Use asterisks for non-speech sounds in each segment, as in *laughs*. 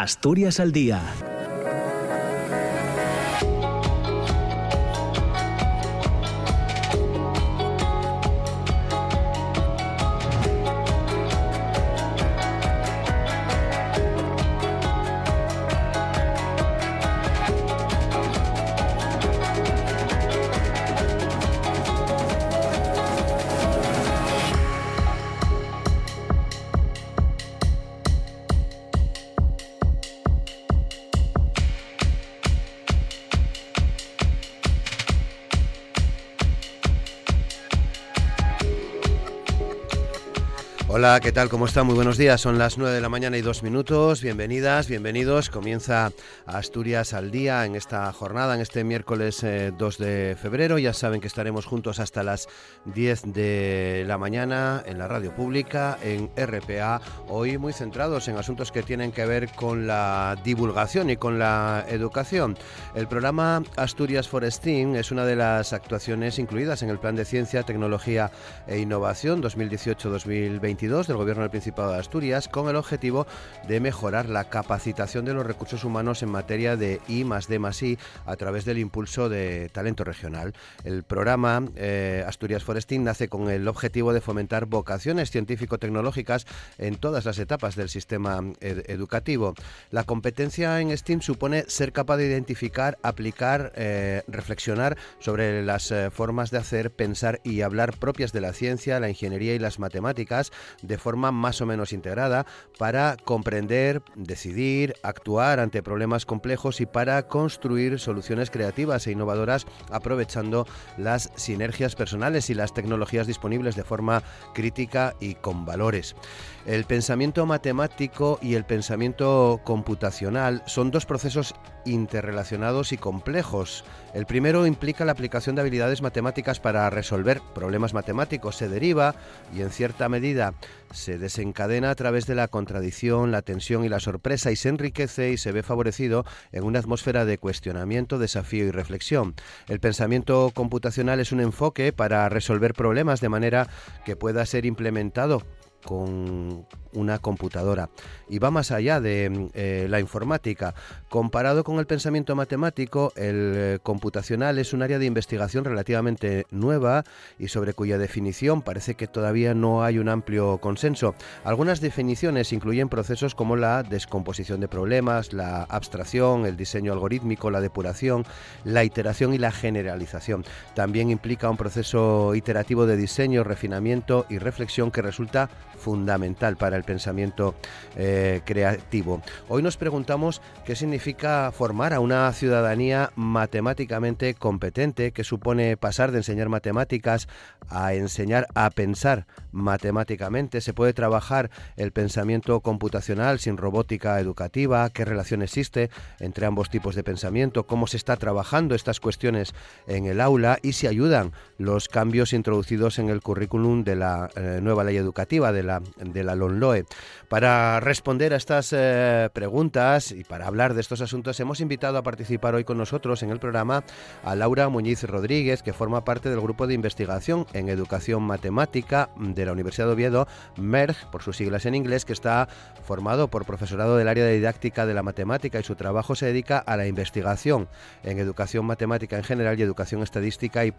Asturias al Día Hola, ¿qué tal? ¿Cómo está? Muy buenos días. Son las 9 de la mañana y dos minutos. Bienvenidas, bienvenidos. Comienza Asturias al día en esta jornada, en este miércoles 2 eh, de febrero. Ya saben que estaremos juntos hasta las 10 de la mañana en la radio pública, en RPA. Hoy muy centrados en asuntos que tienen que ver con la divulgación y con la educación. El programa Asturias Forestín es una de las actuaciones incluidas en el Plan de Ciencia, Tecnología e Innovación 2018-2022 del Gobierno del Principado de Asturias con el objetivo de mejorar la capacitación de los recursos humanos en materia de I más D más I a través del impulso de talento regional. El programa eh, Asturias Forestín nace con el objetivo de fomentar vocaciones científico-tecnológicas en todas las etapas del sistema educativo. La competencia en STEAM supone ser capaz de identificar, aplicar, eh, reflexionar sobre las eh, formas de hacer, pensar y hablar propias de la ciencia, la ingeniería y las matemáticas, de forma más o menos integrada para comprender, decidir, actuar ante problemas complejos y para construir soluciones creativas e innovadoras aprovechando las sinergias personales y las tecnologías disponibles de forma crítica y con valores. El pensamiento matemático y el pensamiento computacional son dos procesos interrelacionados y complejos. El primero implica la aplicación de habilidades matemáticas para resolver problemas matemáticos. Se deriva y en cierta medida se desencadena a través de la contradicción, la tensión y la sorpresa y se enriquece y se ve favorecido en una atmósfera de cuestionamiento, desafío y reflexión. El pensamiento computacional es un enfoque para resolver problemas de manera que pueda ser implementado con una computadora. Y va más allá de eh, la informática. Comparado con el pensamiento matemático, el eh, computacional es un área de investigación relativamente nueva y sobre cuya definición parece que todavía no hay un amplio consenso. Algunas definiciones incluyen procesos como la descomposición de problemas, la abstracción, el diseño algorítmico, la depuración, la iteración y la generalización. También implica un proceso iterativo de diseño, refinamiento y reflexión que resulta fundamental para el pensamiento eh, creativo. Hoy nos preguntamos qué significa formar a una ciudadanía matemáticamente competente, qué supone pasar de enseñar matemáticas a enseñar a pensar matemáticamente. Se puede trabajar el pensamiento computacional sin robótica educativa, qué relación existe entre ambos tipos de pensamiento, cómo se está trabajando estas cuestiones en el aula y si ayudan los cambios introducidos en el currículum de la eh, nueva ley educativa, de la, de la Para responder a estas eh, preguntas y para hablar de estos asuntos hemos invitado a participar hoy con nosotros en el programa a Laura Muñiz Rodríguez, que forma parte del grupo de investigación en educación matemática de la Universidad de Oviedo, MERG, por sus siglas en inglés, que está formado por profesorado del área de didáctica de la matemática y su trabajo se dedica a la investigación en educación matemática en general y educación estadística y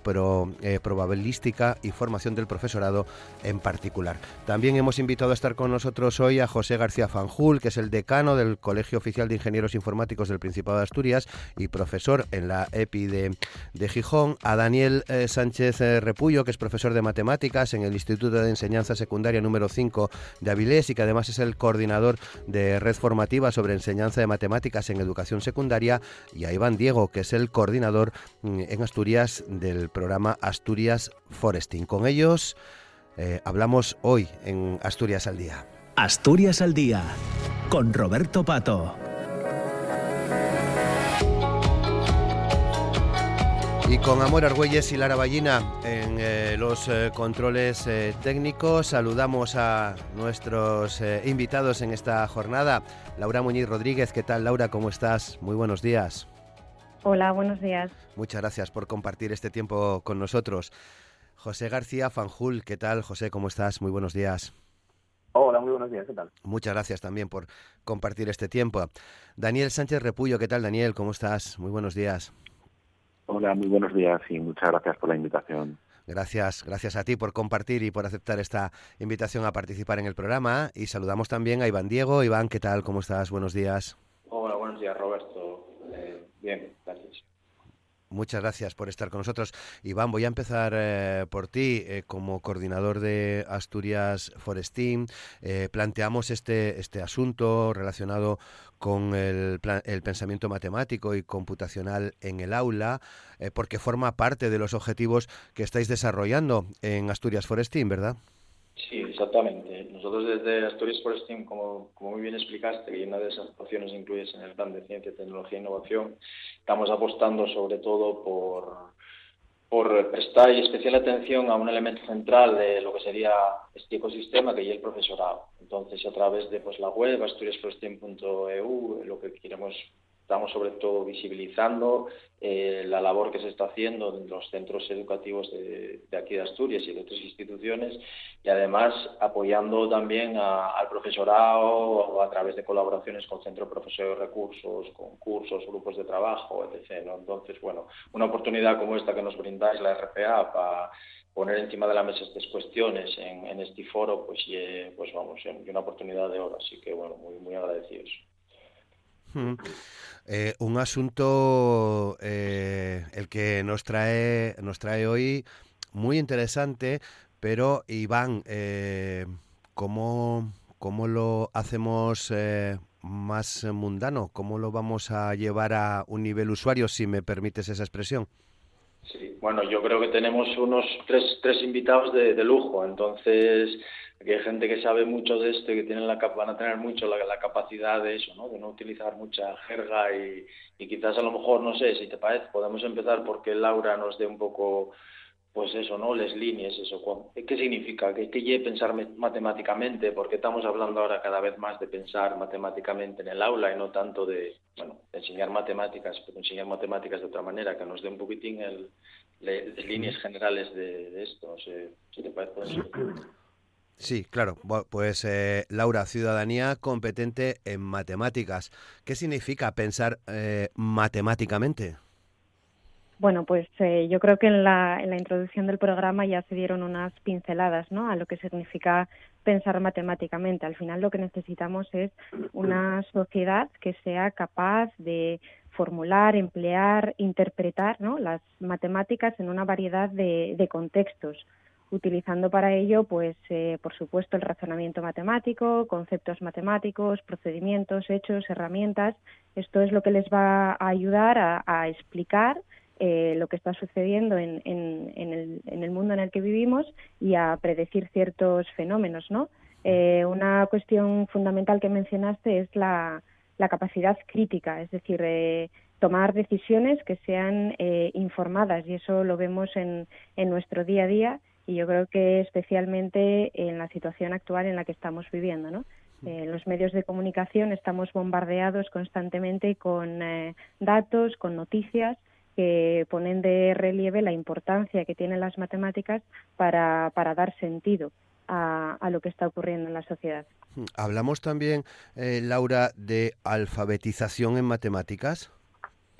eh, probabilística y formación del profesorado en particular. También hemos invitado a estar con nosotros hoy a José García Fanjul, que es el decano del Colegio Oficial de Ingenieros Informáticos del Principado de Asturias y profesor en la EPI de, Gijón, a Daniel eh, Sánchez eh, Repullo, que es profesor de matemáticas en el Instituto de Enseñanza Secundaria número 5 de Avilés y que además es el coordinador de red formativa sobre enseñanza de matemáticas en educación secundaria, y a Iván Diego, que es el coordinador mm, en Asturias del programa Asturias Foresting. Con ellos eh, hablamos hoy en Asturias al Día. Asturias al Día, con Roberto Pato. Y con Amor Argüelles y Lara Ballina en eh, los eh, controles técnicos, saludamos a nuestros invitados en esta jornada. Laura Muñiz Rodríguez, ¿qué tal Laura? ¿Cómo estás? Muy buenos días. Hola, buenos días. Muchas gracias por compartir este tiempo con nosotros. José García Fanjul, ¿qué tal? José, ¿cómo estás? Muy buenos días. Hola, muy buenos días, ¿qué tal? Muchas gracias también por compartir este tiempo. Daniel Sánchez Repullo, ¿qué tal Daniel? ¿Cómo estás? Muy buenos días. Hola, muy buenos días y muchas gracias por la invitación. Gracias, gracias a ti por compartir y por aceptar esta invitación a participar en el programa. Y saludamos también a Iván Diego. Iván, ¿qué tal? ¿Cómo estás? Buenos días. Hola, buenos días, Roberto. Eh, bien, gracias. Muchas gracias por estar con nosotros. Iván, voy a empezar eh, por ti. Eh, como coordinador de Asturias Forestín, eh, planteamos este, este asunto relacionado con el, el, pensamiento matemático y computacional en el aula, porque forma parte de los objetivos que estáis desarrollando en Asturias Forestín, ¿verdad? Sí, exactamente. Nosotros desde Asturias Forestín, como, como muy bien explicaste, y una de esas acciones incluidas en el plan de ciencia, tecnología e innovación, estamos apostando sobre todo por, por prestar especial atención a un elemento central de lo que sería este ecosistema que es el profesorado. Entonces, a través de pues, la web asturiasforestín.eu, lo que queremos estamos sobre todo visibilizando eh, la labor que se está haciendo en los centros educativos de, aquí de Asturias y de otras instituciones y además apoyando también al profesorado a través de colaboraciones con centros profesores de recursos, con cursos, grupos de trabajo, etc. Entonces, bueno, una oportunidad como esta que nos brindáis la RPA para poner encima de la mesa estas cuestiones en, este foro, pues, y, pues vamos, y una oportunidad de oro. Así que, bueno, muy agradecidos. Eh, un asunto eh, el que nos trae nos trae hoy muy interesante, pero Iván, eh, ¿cómo, ¿cómo, lo hacemos eh, más mundano? ¿Cómo lo vamos a llevar a un nivel usuario, si me permites esa expresión? Sí, bueno, yo creo que tenemos unos tres, tres invitados de, de lujo, entonces que hay gente que sabe mucho de esto y que tienen la, van a tener mucho la, capacidad de eso, ¿no? de no utilizar mucha jerga y, y, quizás a lo mejor, no sé, si te parece, podemos empezar porque Laura nos dé un poco, pues eso, ¿no? Las líneas, eso. ¿Qué significa? ¿Qué, qué pensar matemáticamente? Porque estamos hablando ahora cada vez más de pensar matemáticamente en el aula y no tanto de, bueno, enseñar matemáticas, pero enseñar matemáticas de otra manera, que nos dé un poquitín el, las líneas generales de, de esto. No sé, si te parece. *clears throat* Sí, claro. Pues eh, Laura, ciudadanía competente en matemáticas. ¿Qué significa pensar eh, matemáticamente? Bueno, pues eh, yo creo que en la, introducción del programa ya se dieron unas pinceladas ¿no? a lo que significa pensar matemáticamente. Al final lo que necesitamos es una sociedad que sea capaz de formular, emplear, interpretar ¿no? las matemáticas en una variedad de contextos utilizando para ello, pues, eh, por supuesto, el razonamiento matemático, conceptos matemáticos, procedimientos, hechos, herramientas. Esto es lo que les va a ayudar a, a explicar eh, lo que está sucediendo en, en, en, el, en, el, mundo en el que vivimos y a predecir ciertos fenómenos, ¿no? Eh, una cuestión fundamental que mencionaste es la, la capacidad crítica, es decir, eh, tomar decisiones que sean eh, informadas y eso lo vemos en, en nuestro día a día y yo creo que especialmente en la situación actual en la que estamos viviendo, ¿no? Eh, los medios de comunicación estamos bombardeados constantemente con eh, datos, con noticias que ponen de relieve la importancia que tienen las matemáticas para, para dar sentido a, a, lo que está ocurriendo en la sociedad. Hablamos también, eh, Laura, de alfabetización en matemáticas.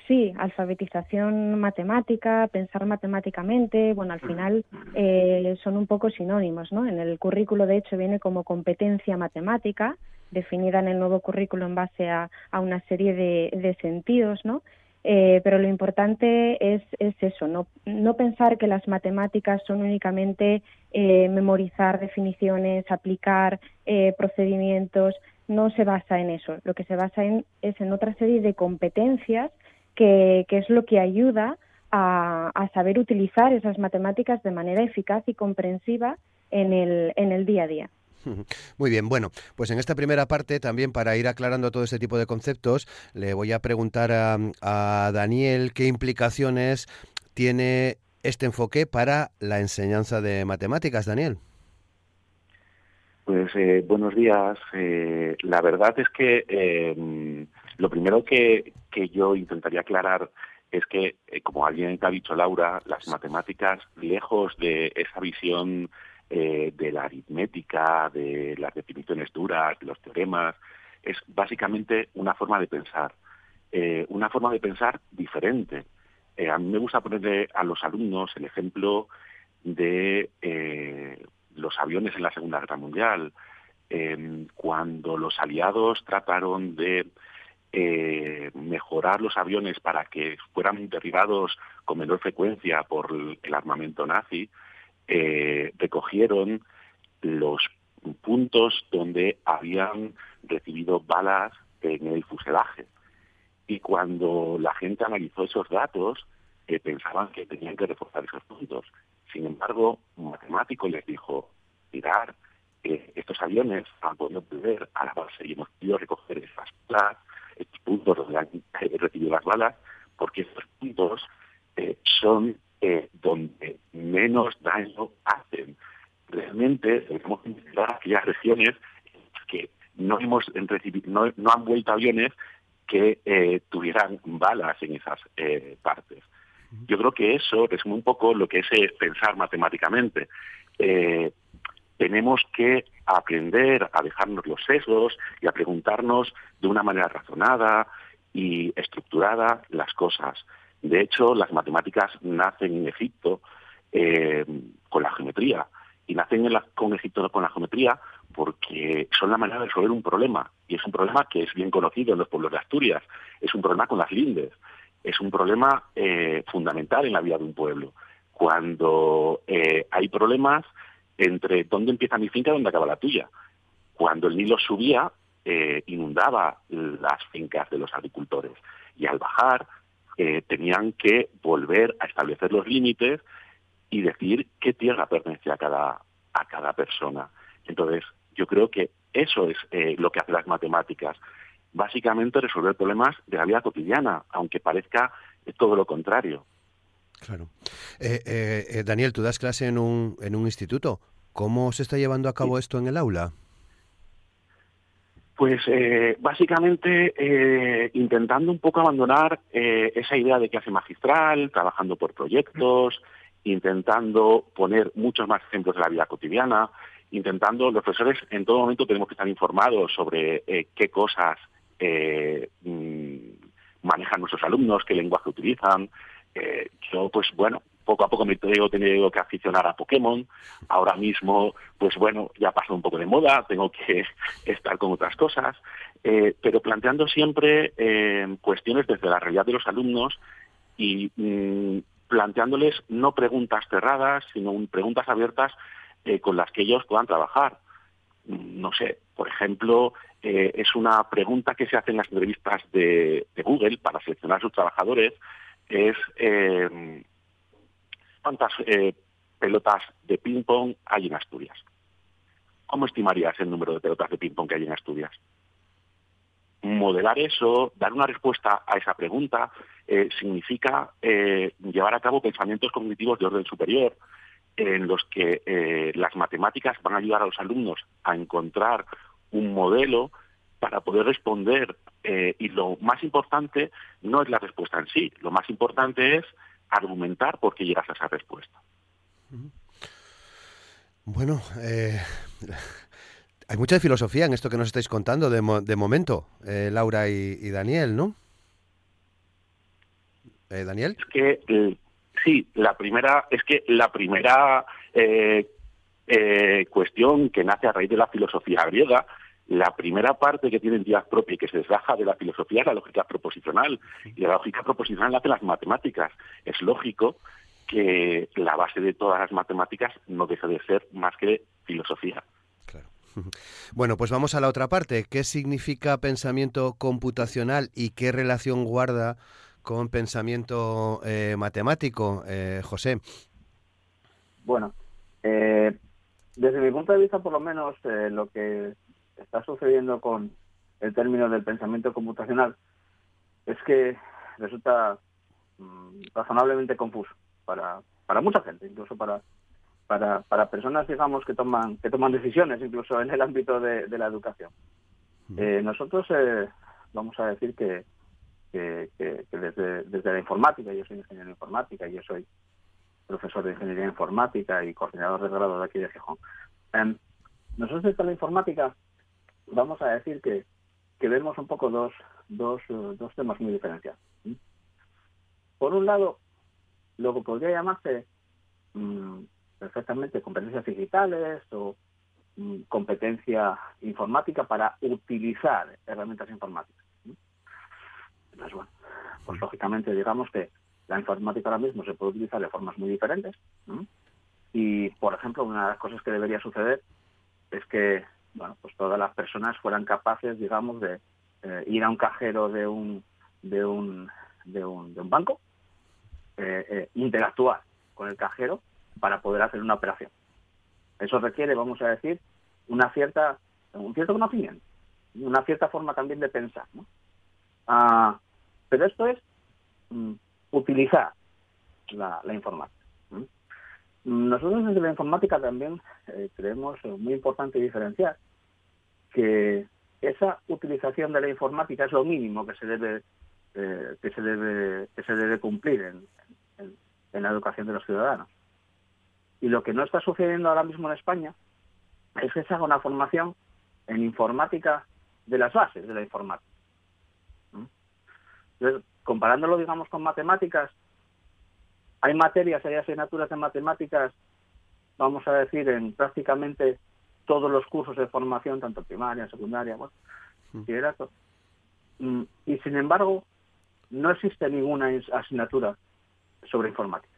Sí, alfabetización matemática, pensar matemáticamente, bueno, al final eh, son un poco sinónimos, ¿no? En el currículo, de hecho, viene como competencia matemática, definida en el nuevo currículo en base a, a una serie de, de sentidos, ¿no? Eh, pero lo importante es, es eso, no, no, pensar que las matemáticas son únicamente eh, memorizar definiciones, aplicar eh, procedimientos, no se basa en eso. Lo que se basa en, es en otra serie de competencias que, que es lo que ayuda a, a, saber utilizar esas matemáticas de manera eficaz y comprensiva en el, en el día a día. Muy bien, bueno, pues en esta primera parte también para ir aclarando todo este tipo de conceptos, le voy a preguntar a, a Daniel qué implicaciones tiene este enfoque para la enseñanza de matemáticas, Daniel. Pues eh, buenos días. Eh, la verdad es que eh, lo primero que, que yo intentaría aclarar es que, eh, como alguien te ha dicho Laura, las matemáticas, lejos de esa visión eh, de la aritmética, de las definiciones duras, de los teoremas. Es básicamente una forma de pensar, eh, una forma de pensar diferente. a mí me gusta ponerle a los alumnos el ejemplo de los aviones en la Segunda Guerra Mundial. cuando los aliados trataron de eh, mejorar los aviones para que fueran derribados con menor frecuencia por el armamento nazi, eh, recogieron los puntos donde habían recibido balas en el fuselaje. Y cuando la gente analizó esos datos, eh, pensaban que tenían que reforzar esos puntos. Sin embargo, un matemático les dijo, mirar, estos aviones han podido volver a la base y hemos podido recoger esas balas estos puntos donde han recibido las balas, porque estos puntos eh, son eh, donde menos daño hacen. Realmente debemos investigar aquellas regiones que no hemos recibido, no, han vuelto aviones que eh, tuvieran balas en esas partes. Yo creo que eso resume un poco lo que es pensar matemáticamente. tenemos que aprender a dejarnos los sesgos y a preguntarnos de una manera razonada y estructurada las cosas. De hecho, las matemáticas nacen en Egipto eh, con la geometría y nacen en con Egipto con la geometría porque son la manera de resolver un problema y es un problema que es bien conocido en los pueblos de Asturias. Es un problema con las lindes. Es un problema eh, fundamental en la vida de un pueblo. Cuando eh, hay problemas, entre dónde empieza mi finca y dónde acaba la tuya. Cuando el Nilo subía, eh, inundaba las fincas de los agricultores y al bajar eh, tenían que volver a establecer los límites y decir qué tierra pertenece a cada, a cada persona. Entonces, yo creo que eso es eh, lo que hacen las matemáticas. Básicamente resolver problemas de la vida cotidiana, aunque parezca todo lo contrario. Claro. Eh, eh, eh, Daniel, tú das clase en un, en un instituto. ¿Cómo se está llevando a cabo esto en el aula? Pues básicamente intentando un poco abandonar esa idea de clase magistral, trabajando por proyectos, intentando poner muchos más ejemplos de la vida cotidiana, intentando, los profesores en todo momento tenemos que estar informados sobre qué cosas mm, manejan nuestros alumnos, qué lenguaje utilizan, eh, yo, pues bueno, poco a poco me tengo tenido que aficionar a Pokémon. Ahora mismo, pues bueno, ya pasó un poco de moda, tengo que *laughs* estar con otras cosas, eh, pero planteando siempre eh, cuestiones desde la realidad de los alumnos y mm, planteándoles no preguntas cerradas, sino preguntas abiertas con las que ellos puedan trabajar. Mm, no sé, por ejemplo, es una pregunta que se hace en las entrevistas de, de Google para seleccionar a sus trabajadores es eh, cuántas eh, pelotas de ping-pong hay en Asturias. ¿Cómo estimarías el número de pelotas de ping-pong que hay en Asturias? Modelar eso, dar una respuesta a esa pregunta, eh, significa llevar a cabo pensamientos cognitivos de orden superior, en los que las matemáticas van a ayudar a los alumnos a encontrar un modelo para poder responder. Eh, y lo más importante no es la respuesta en sí, lo más importante es argumentar por qué llegas a esa respuesta. Bueno, eh, hay mucha filosofía en esto que nos estáis contando de, de momento, eh, Laura y, Daniel, ¿no? Daniel. Es que sí, la primera es que la primera cuestión que nace a raíz de la filosofía griega la primera parte que tiene entidad propia y que se desgaja de la filosofía es la lógica proposicional. Y la lógica proposicional la hace las matemáticas. Es lógico que la base de todas las matemáticas no deja de ser más que filosofía. Claro. *laughs* Bueno, pues vamos a la otra parte. ¿Qué significa pensamiento computacional y qué relación guarda con pensamiento eh, matemático, eh, José? Bueno, eh, desde mi punto de vista, por lo menos, lo que está sucediendo con el término del pensamiento computacional es que resulta mm, razonablemente confuso para, para mucha gente, incluso para, para, para personas, digamos, que toman, que toman decisiones, incluso en el ámbito de, la educación. Eh, nosotros eh, vamos a decir que, que, desde, desde la informática, yo soy ingeniero de informática, yo soy profesor de Ingeniería Informática y coordinador de grado de aquí de Gijón. Em, nosotros en la informática vamos a decir que, que vemos un poco dos, dos, eh, dos temas muy diferenciados. Por un lado, lo que podría llamarse mm, perfectamente competencias digitales o mm, competencia informática para utilizar herramientas informáticas. Bueno, pues lógicamente digamos que la informática ahora mismo se puede utilizar de formas muy diferentes. Y, por ejemplo, una de las cosas que debería suceder es que bueno, pues todas las personas fueran capaces, digamos, de eh, ir a un cajero de un, de un, de un, de un banco, eh, eh, interactuar con el cajero para poder hacer una operación. Eso requiere, vamos a decir, una cierta, un cierto conocimiento, una cierta forma también de pensar. ¿no? Ah, pero esto es mm, utilizar la, informática. Nosotros desde la informática también eh, creemos muy importante diferenciar que esa utilización de la informática es lo mínimo que se debe eh, que se debe que se debe cumplir en, en, la educación de los ciudadanos. Y lo que no está sucediendo ahora mismo en España es que se haga una formación en informática de las bases de la informática. Entonces, comparándolo, digamos, con matemáticas, hay materias, hay asignaturas de matemáticas, vamos a decir, en prácticamente todos los cursos de formación, tanto primaria, secundaria, bueno, mm, Y sin embargo, no existe ninguna asignatura sobre informática,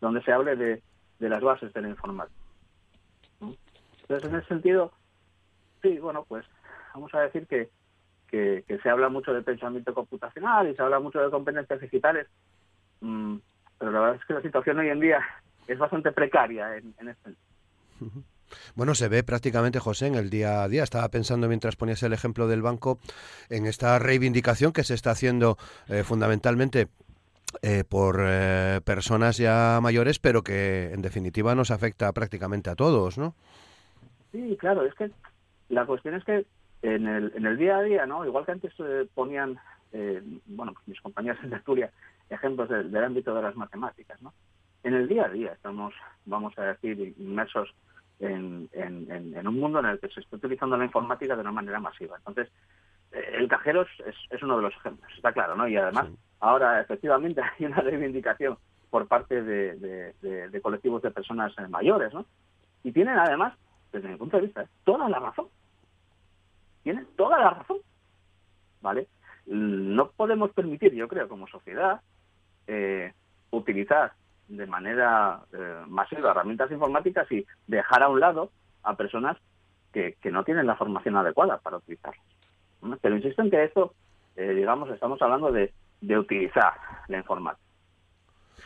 donde se hable de, las bases de la informática. Entonces, en ese sentido, sí, bueno, pues vamos a decir que, que, se habla mucho de pensamiento computacional y se habla mucho de competencias digitales, mm, pero la verdad es que la situación hoy en día es bastante precaria en, en este. *laughs* Bueno, se ve prácticamente, José, en el día a día. Estaba pensando mientras ponías el ejemplo del banco en esta reivindicación que se está haciendo eh, fundamentalmente eh, por eh, personas ya mayores, pero que en definitiva nos afecta prácticamente a todos, ¿no? Sí, claro, es que la cuestión es que en el, en el día a día, ¿no? Igual que antes ponían, bueno, pues mis compañeros en Asturias, ejemplos del, ámbito de las matemáticas, ¿no? En el día a día estamos, vamos a decir, inmersos en, en, un mundo en el que se está utilizando la informática de una manera masiva. Entonces, eh, el cajero es, es, uno de los ejemplos, está claro, ¿no? Y además, ahora efectivamente *laughs* hay una reivindicación por parte de, de, colectivos de personas mayores, ¿no? Y tienen además, desde mi punto de vista, toda la razón. Tienen toda la razón, ¿vale? No podemos permitir, yo creo, como sociedad, eh, utilizar de manera eh, masiva herramientas informáticas y dejar a un lado a personas que, que no tienen la formación adecuada para utilizarlas. Pero insisto en que esto, eh, digamos, estamos hablando de, de utilizar la informática.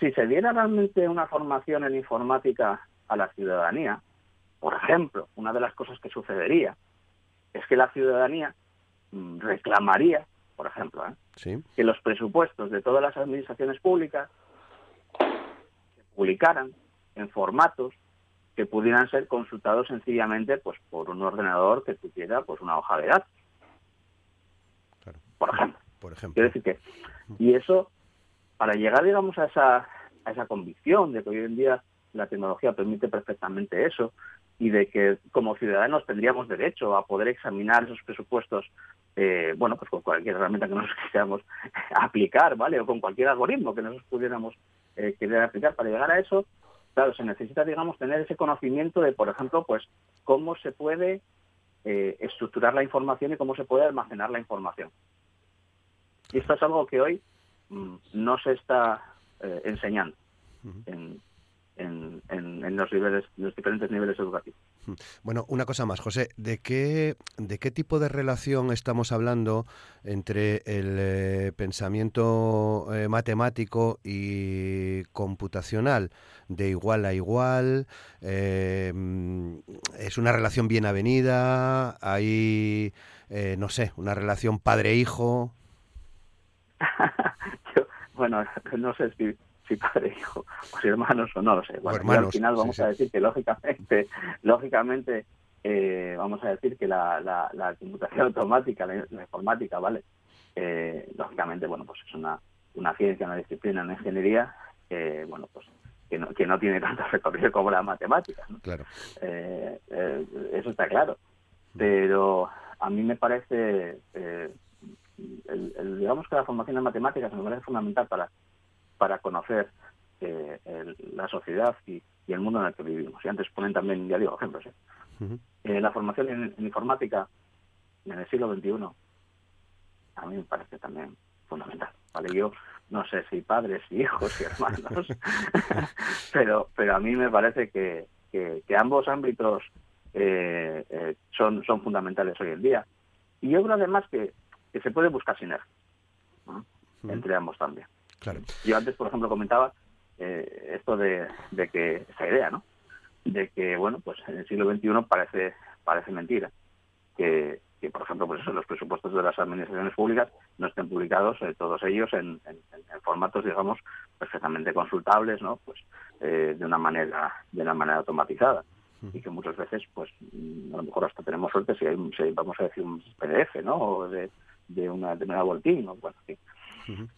Si se diera realmente una formación en informática a la ciudadanía, por ejemplo, una de las cosas que sucedería es que la ciudadanía mm, reclamaría por ejemplo, ¿eh? Que los presupuestos de todas las administraciones públicas se publicaran en formatos que pudieran ser consultados sencillamente pues por un ordenador que tuviera pues una hoja de datos. Por ejemplo. Por ejemplo. Quiero decir que y eso para llegar digamos a esa a esa convicción de que hoy en día la tecnología permite perfectamente eso y de que como ciudadanos tendríamos derecho a poder examinar esos presupuestos eh, bueno, pues con cualquier herramienta que nos *laughs* quisiéramos aplicar, ¿vale? O con cualquier algoritmo que nosotros pudiéramos eh, querer aplicar para llegar a eso, claro, se necesita, digamos, tener ese conocimiento de, por ejemplo, pues cómo se puede eh, estructurar la información y cómo se puede almacenar la información. Y esto es algo que hoy mm, no se está enseñando en, en, los niveles, los diferentes niveles educativos. Bueno, una cosa más, José, ¿de qué, de qué tipo de relación estamos hablando entre el eh, pensamiento eh, matemático y computacional? ¿De igual a igual? Eh, ¿Es una relación bien avenida? ¿Hay, no sé, una relación padre-hijo? *laughs* bueno, *laughs* no sé si si padre, hijo, o si hermanos o no lo sé. Bueno, al final vamos a decir que lógicamente, *laughs* lógicamente eh, vamos a decir que la, la, computación automática, la, informática, ¿vale? Eh, lógicamente, bueno, pues es una, una ciencia, una disciplina, una ingeniería, bueno, pues que no, que no tiene tanto *laughs* recorrido como la matemática. Claro. Eh, eh, eso está claro. Pero a mí me parece, eh, el, digamos que la formación en matemáticas me parece fundamental para, para conocer la sociedad y, el mundo en el que vivimos. Y antes ponen también, ya digo, ejemplos. la formación en, informática en el siglo XXI a mí me parece también fundamental. Vale, yo no sé si padres y hijos y hermanos, *laughs* *laughs* pero, pero a mí me parece que, que, ambos ámbitos eh, eh, son, son fundamentales hoy en día. Y yo creo además que, que se puede buscar sinergia entre ambos también. Claro. Yo antes, por ejemplo, comentaba eh, esto de, de que esa idea, ¿no? De que, bueno, pues en el siglo XXI parece, parece mentira que, que, por ejemplo, pues eso, los presupuestos de las administraciones públicas no estén publicados eh, todos ellos en, formatos, digamos, perfectamente consultables, ¿no? Pues eh, de una manera de una manera automatizada y que muchas veces, pues mm, a lo mejor hasta tenemos suerte si hay, vamos a decir, un PDF, ¿no? O de, de una de una boletín, ¿no? Bueno, sí.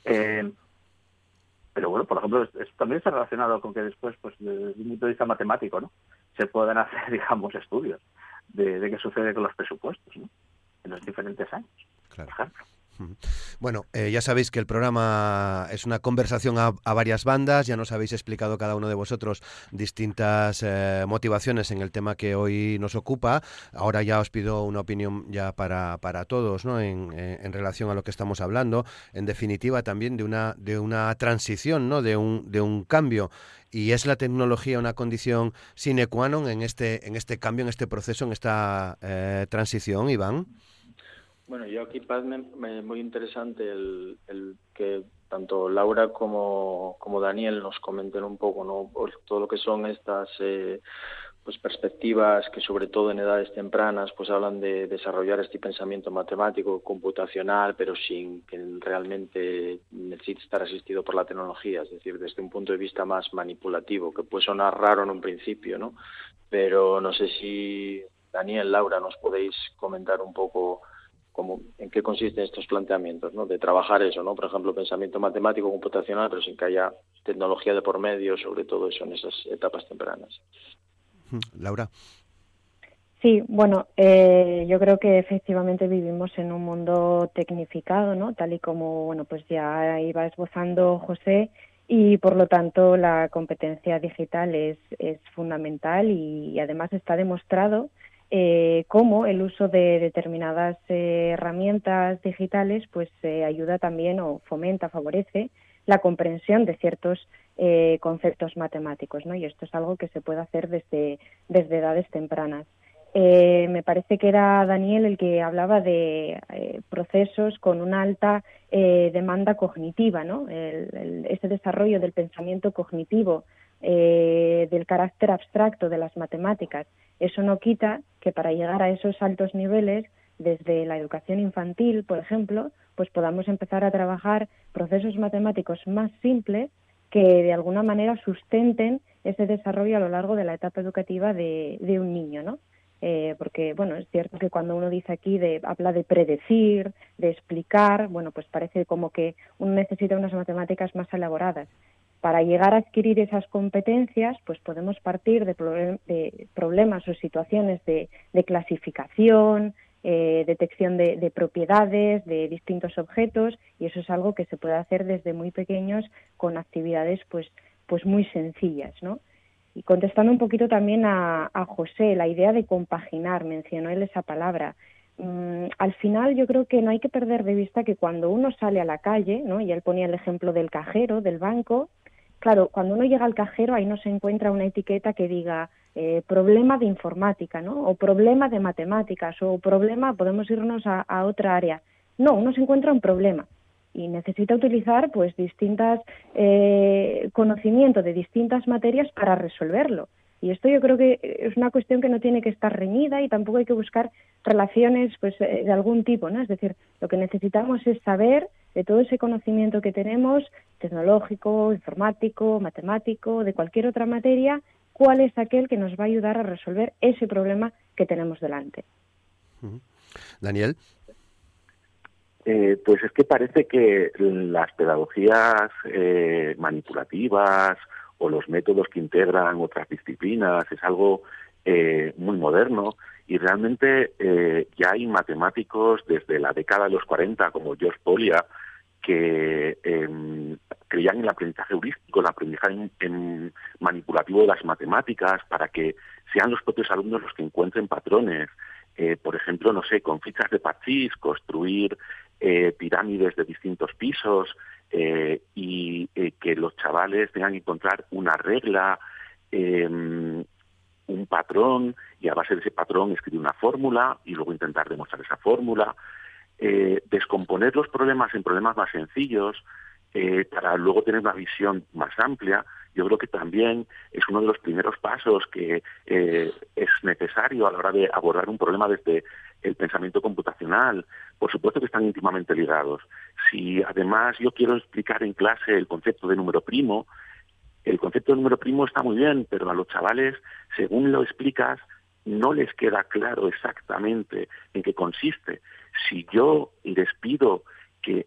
eh, pero bueno, por ejemplo, también está relacionado con que después, pues desde un punto de vista matemático, ¿no? Se puedan *laughs* hacer, digamos, estudios de, de qué sucede con los presupuestos, ¿no? en los diferentes años, claro. por ejemplo. Bueno, eh, ya sabéis que el programa es una conversación a, varias bandas, ya nos habéis explicado cada uno de vosotros distintas eh, motivaciones en el tema que hoy nos ocupa. Ahora ya os pido una opinión ya para, para todos ¿no? en, en, relación a lo que estamos hablando. En definitiva, también de una, de una transición, ¿no? de, un, de un cambio. ¿Y es la tecnología una condición sine qua non en este, en este cambio, en este proceso, en esta eh, transición, Iván? Bueno, yo aquí me, muy interesante el, que tanto Laura como, como Daniel nos comenten un poco, ¿no? Por todo lo que son estas eh, pues perspectivas que sobre todo en edades tempranas pues hablan de desarrollar este pensamiento matemático, computacional, pero sin que realmente necesite estar asistido por la tecnología, es decir, desde un punto de vista más manipulativo, que puede sonar raro en un principio, ¿no? Pero no sé si Daniel, Laura, nos podéis comentar un poco en qué consisten estos planteamientos, ¿no? De trabajar eso, ¿no? Por ejemplo, pensamiento matemático computacional, pero sin que haya tecnología de por medio, sobre todo eso en esas etapas tempranas. Laura. Sí, bueno, eh, yo creo que efectivamente vivimos en un mundo tecnificado, ¿no? Tal y como, bueno, pues ya iba esbozando José y por lo tanto la competencia digital es, es fundamental y además está demostrado eh, cómo el uso de determinadas eh, herramientas digitales pues eh, ayuda también o fomenta, favorece la comprensión de ciertos eh, conceptos matemáticos, ¿no? Y esto es algo que se puede hacer desde, desde edades tempranas. me parece que era Daniel el que hablaba de procesos con una alta demanda cognitiva, ¿no? ese desarrollo del pensamiento cognitivo, del carácter abstracto de las matemáticas eso no quita que para llegar a esos altos niveles, desde la educación infantil, por ejemplo, pues podamos empezar a trabajar procesos matemáticos más simples que de alguna manera sustenten ese desarrollo a lo largo de la etapa educativa de, un niño, ¿no? Eh, porque bueno es cierto que cuando uno dice aquí de habla de predecir de explicar bueno pues parece como que uno necesita unas matemáticas más elaboradas para llegar a adquirir esas competencias, pues podemos partir de, problemas o situaciones de, clasificación, eh, detección de, propiedades de distintos objetos y eso es algo que se puede hacer desde muy pequeños con actividades pues, pues muy sencillas, ¿no? Y contestando un poquito también a, José, la idea de compaginar, mencionó él esa palabra. Mm, al final yo creo que no hay que perder de vista que cuando uno sale a la calle, ¿no? y él ponía el ejemplo del cajero, del banco, Claro, cuando uno llega al cajero ahí no se encuentra una etiqueta que diga eh, problema de informática, ¿no? O problema de matemáticas, o problema, podemos irnos a, otra área. No, uno se encuentra un problema y necesita utilizar pues distintas eh, conocimientos de distintas materias para resolverlo. Y esto yo creo que es una cuestión que no tiene que estar reñida y tampoco hay que buscar relaciones pues eh, de algún tipo, ¿no? Es decir, lo que necesitamos es saber de todo ese conocimiento que tenemos, tecnológico, informático, matemático, de cualquier otra materia, cuál es aquel que nos va a ayudar a resolver ese problema que tenemos delante. Daniel. Eh, pues es que parece que las pedagogías eh, manipulativas o los métodos que integran otras disciplinas, es algo eh, muy moderno y realmente eh, ya hay matemáticos desde la década de los 40 como George Polia que em, creían en el aprendizaje heurístico, el aprendizaje en, manipulativo de las matemáticas para que sean los propios alumnos los que encuentren patrones. Eh, por ejemplo, no sé, con fichas de parchís, construir eh, pirámides de distintos pisos eh, y que los chavales tengan que encontrar una regla, em, un patrón y a base de ese patrón escribir una fórmula y luego intentar demostrar esa fórmula. Eh, descomponer los problemas en problemas más sencillos eh, para luego tener una visión más amplia, yo creo que también es uno de los primeros pasos que eh, es necesario a la hora de abordar un problema desde el pensamiento computacional. Por supuesto que están íntimamente ligados. Si además yo quiero explicar en clase el concepto de número primo, el concepto de número primo está muy bien, pero a los chavales, según lo explicas, no les queda claro exactamente en qué consiste si yo les pido que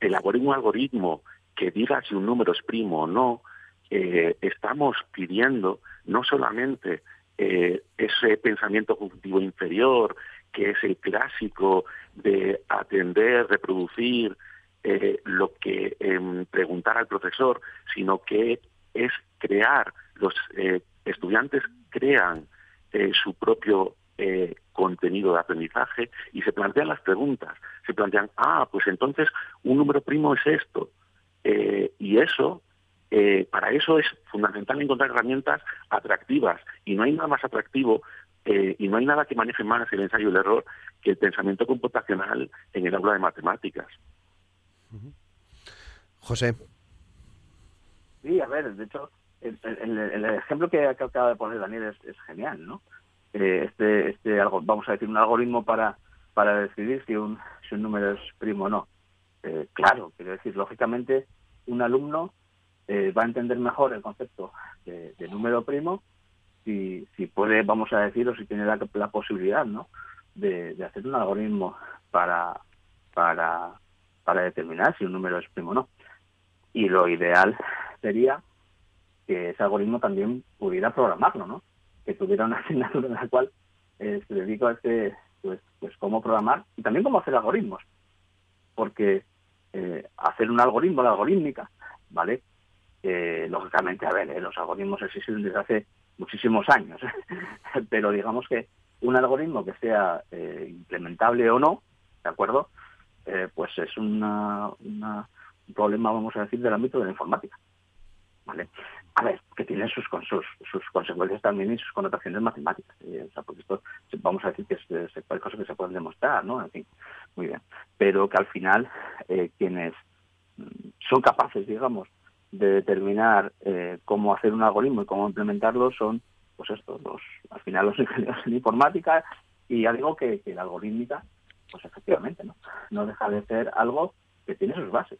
elaboren un algoritmo que diga si un número es primo o no, eh, estamos pidiendo no solamente eh, ese pensamiento cognitivo inferior, que es el clásico de atender, reproducir eh, lo que em, preguntar al profesor, sino que es crear, los estudiantes crean su propio eh, contenido de aprendizaje y se plantean las preguntas. Se plantean, ah, pues entonces un número primo es esto. Eh, y eso, eh, para eso es fundamental encontrar herramientas atractivas. Y no hay nada más atractivo y no hay nada que maneje más el ensayo y el error que el pensamiento computacional en el aula de matemáticas. José. Sí, a ver, de hecho, el, ejemplo que acaba de poner Daniel es genial, ¿no? Eh, este, este algo, vamos a decir, un algoritmo para, para decidir si un, si un número es primo o no. Eh, claro, quiero decir, lógicamente, un alumno eh, va a entender mejor el concepto de, número primo si, si puede, vamos a decir, o si tiene la, la posibilidad, ¿no? De, hacer un algoritmo para, para, para determinar si un número es primo o no. Y lo ideal sería que ese algoritmo también pudiera programarlo, ¿no? que tuviera una *laughs* asignatura en la cual eh, se dedico a este, pues, pues cómo programar y también cómo hacer algoritmos. Porque eh, hacer un algoritmo, la algorítmica, ¿vale? Eh, lógicamente, a ver, los algoritmos existen desde hace muchísimos años, *laughs* pero digamos que un algoritmo que sea implementable o no, ¿de acuerdo? pues es una, una, un problema, vamos a decir, del ámbito de la informática. ¿vale? A ver, que tiene sus, sus, sus consecuencias también y sus connotaciones matemáticas. ¿eh? O sea, porque esto vamos a decir que es, hay cosas que se pueden demostrar, ¿no? En fin, muy bien. Pero que al final eh, quienes mm, son capaces, digamos, de determinar eh, cómo hacer un algoritmo y cómo implementarlo son, pues esto, los, al final los *laughs* ingenieros en informática y ya digo que, que la algorítmica, pues efectivamente, ¿no? Deja de ser algo que tiene sus bases.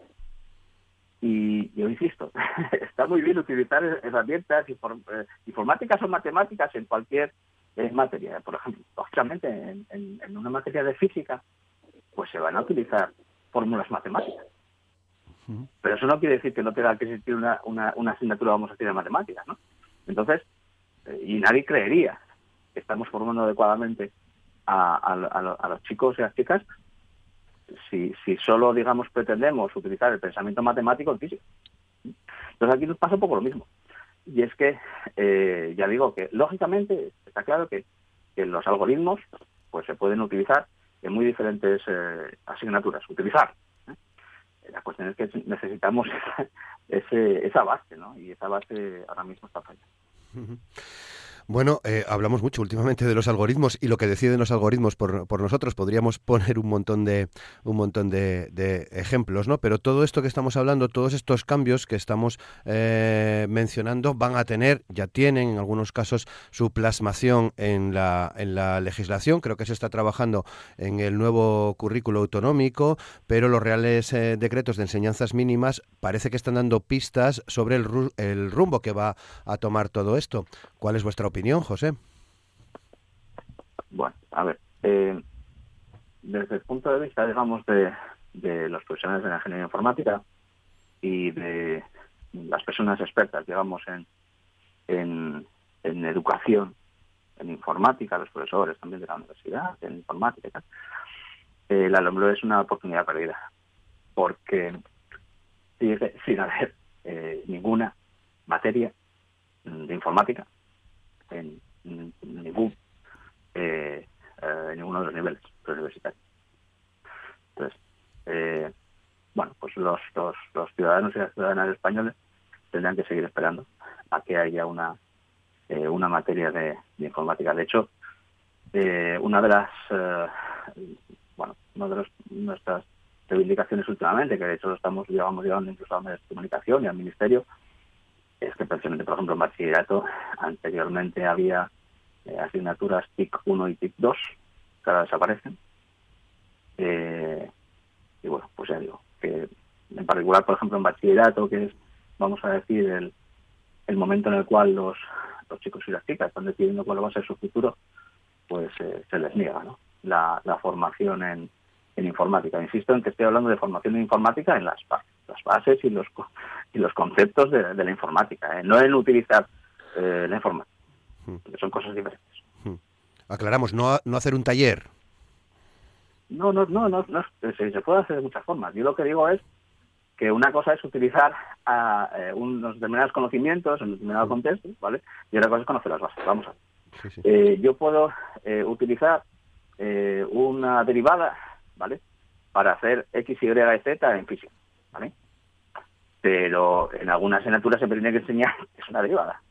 Y yo insisto, *laughs* está muy bien utilizar herramientas eh, informáticas o matemáticas en cualquier eh, materia. Por ejemplo, lógicamente en, una materia de física, pues se van a utilizar fórmulas matemáticas. Pero eso no quiere decir que no tenga que existir una, una, asignatura, vamos a decir, de matemáticas, ¿no? Entonces, eh, y nadie creería que estamos formando adecuadamente a, a los chicos y las chicas si, si solo, digamos, pretendemos utilizar el pensamiento matemático en física. Entonces aquí nos pasa un poco lo mismo. Y es que, eh, ya digo que lógicamente está claro que, los algoritmos pues se pueden utilizar en muy diferentes eh, asignaturas. Utilizar. La cuestión es que necesitamos *laughs* ese, esa base, ¿no? Y esa base ahora mismo está fallando. Bueno, eh, hablamos mucho últimamente de los algoritmos y lo que deciden los algoritmos por, por nosotros. Podríamos *laughs* poner un montón de un montón de, ejemplos, ¿no? Pero todo esto que estamos hablando, todos estos cambios que estamos eh, mencionando, van a tener, ya tienen en algunos casos su plasmación en la en la legislación. Creo que se está trabajando en el nuevo currículo autonómico, pero los reales eh, decretos de enseñanzas mínimas parece que están dando pistas sobre el, el rumbo que va a tomar todo esto. ¿Cuál es vuestra opinión? Opinión, José. Bueno, a ver, eh, desde el punto de vista, digamos, de, los profesionales de la ingeniería informática y de, las personas expertas, digamos, en, en, educación, en informática, los profesores también de la universidad, en informática, eh, la LOMLO es una oportunidad perdida, porque sin haber eh, ninguna materia de informática en, ningún eh, eh, ninguno de los niveles universitarios. Entonces, eh, bueno, pues los, los, ciudadanos y las ciudadanas españoles tendrán que seguir esperando a que haya una eh, una materia de, informática. De hecho, eh, una de las bueno, una de los, nuestras reivindicaciones últimamente, que de hecho lo estamos llevamos llevando incluso a medios de comunicación y al ministerio, es que precisamente, por ejemplo, en bachillerato anteriormente había eh, asignaturas TIC 1 y TIC 2, que ahora desaparecen. Eh, y bueno, pues ya digo, que en particular, por ejemplo, en bachillerato, que es, vamos a decir, el, el momento en el cual los, los chicos y las chicas están decidiendo cuál va a ser su futuro, pues eh, se les niega ¿no? la, la formación en, en informática. Insisto en que estoy hablando de formación en informática en las, las bases y los, y los conceptos de, la informática, ¿eh? no en utilizar eh, la informática, hmm. son cosas diferentes. Hmm. Aclaramos, no, no hacer un taller. No, no, no, no, se, puede hacer de muchas formas. Yo lo que digo es que una cosa es utilizar a, eh, unos determinados conocimientos en un determinado hmm. contexto, ¿vale? Y otra cosa es conocer las bases. Vamos a ver. yo puedo utilizar una derivada, ¿vale? Para hacer X, Y y Z en física, ¿vale? Pero en algunas asignaturas se tiene que enseñar que *laughs* es una derivada.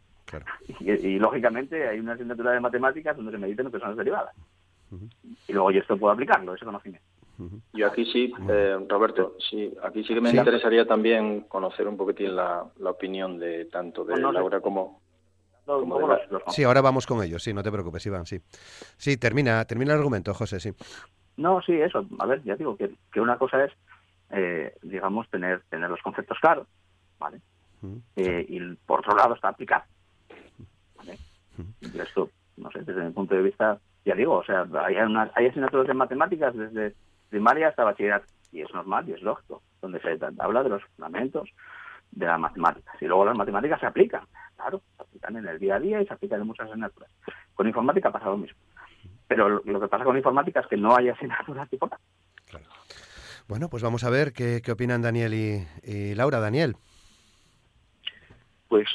Y, lógicamente hay una asignatura de matemáticas donde se son las derivadas. Y luego yo esto puedo aplicarlo, ese conocimiento. Yo aquí sí, eh, Roberto, sí, aquí sí que me interesaría también conocer un poquitín la, opinión de tanto de Laura como, Sí, ahora vamos con ellos, sí, no te preocupes, Iván, sí. Sí, termina, termina el argumento, José, sí. No, sí, eso, a ver, ya digo que, que una cosa es eh, digamos, tener, tener los conceptos claros, ¿vale? Eh, y por otro lado está aplicar. ¿vale? Y esto, no sé, desde mi punto de vista, ya digo, o sea, hay, una, hay asignaturas de matemáticas desde primaria hasta bachillerato, y es normal y es lógico, donde se habla de los fundamentos de las matemáticas. Y luego las matemáticas se aplican, claro, se aplican en el día a día y se aplican en muchas asignaturas. Con informática pasa lo mismo. Pero lo, que pasa con informática es que no hay asignaturas *laughs* tipo. Bueno, pues vamos a ver qué, opinan Daniel y, Laura. Daniel. Pues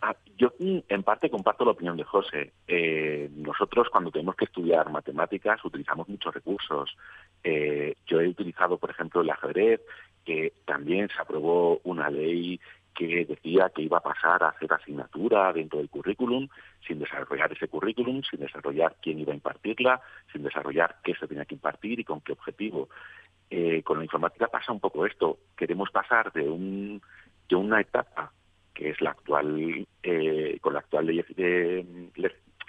ah, yo en parte comparto la opinión de José. Eh, nosotros cuando tenemos que estudiar matemáticas utilizamos muchos recursos. Eh, yo he utilizado, por ejemplo, el ajedrez, que también se aprobó una ley que decía que iba a pasar a hacer asignatura dentro del currículum, sin desarrollar ese currículum, sin desarrollar quién iba a impartirla, sin desarrollar qué se tenía que impartir y con qué objetivo. Eh, con la informática pasa un poco esto. Queremos pasar de, un, de una etapa que es la actual, eh, con la actual ley,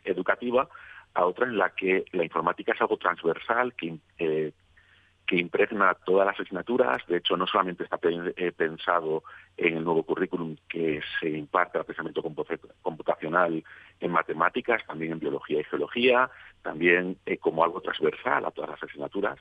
educativa, a otra en la que la informática es algo transversal que, eh, que impregna todas las asignaturas. De hecho, no solamente está pensado en el nuevo currículum que se imparte al pensamiento computacional en matemáticas, también en biología y geología, también como algo transversal a todas las asignaturas.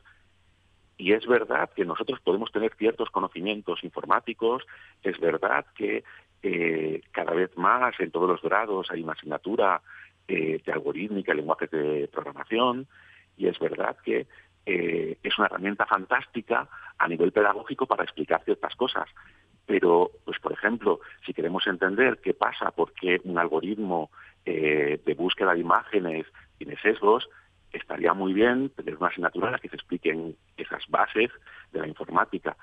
Y es verdad que nosotros podemos tener ciertos conocimientos informáticos, es verdad que eh, cada vez más en todos los grados hay una asignatura eh, de algorítmica, lenguajes de programación, y es verdad que eh, es una herramienta fantástica a nivel pedagógico para explicar ciertas cosas. Pero, pues por ejemplo, si queremos entender qué pasa, por qué un algoritmo de búsqueda de imágenes tiene sesgos, estaría muy bien tener una asignatura en la que se expliquen esas bases de la informática.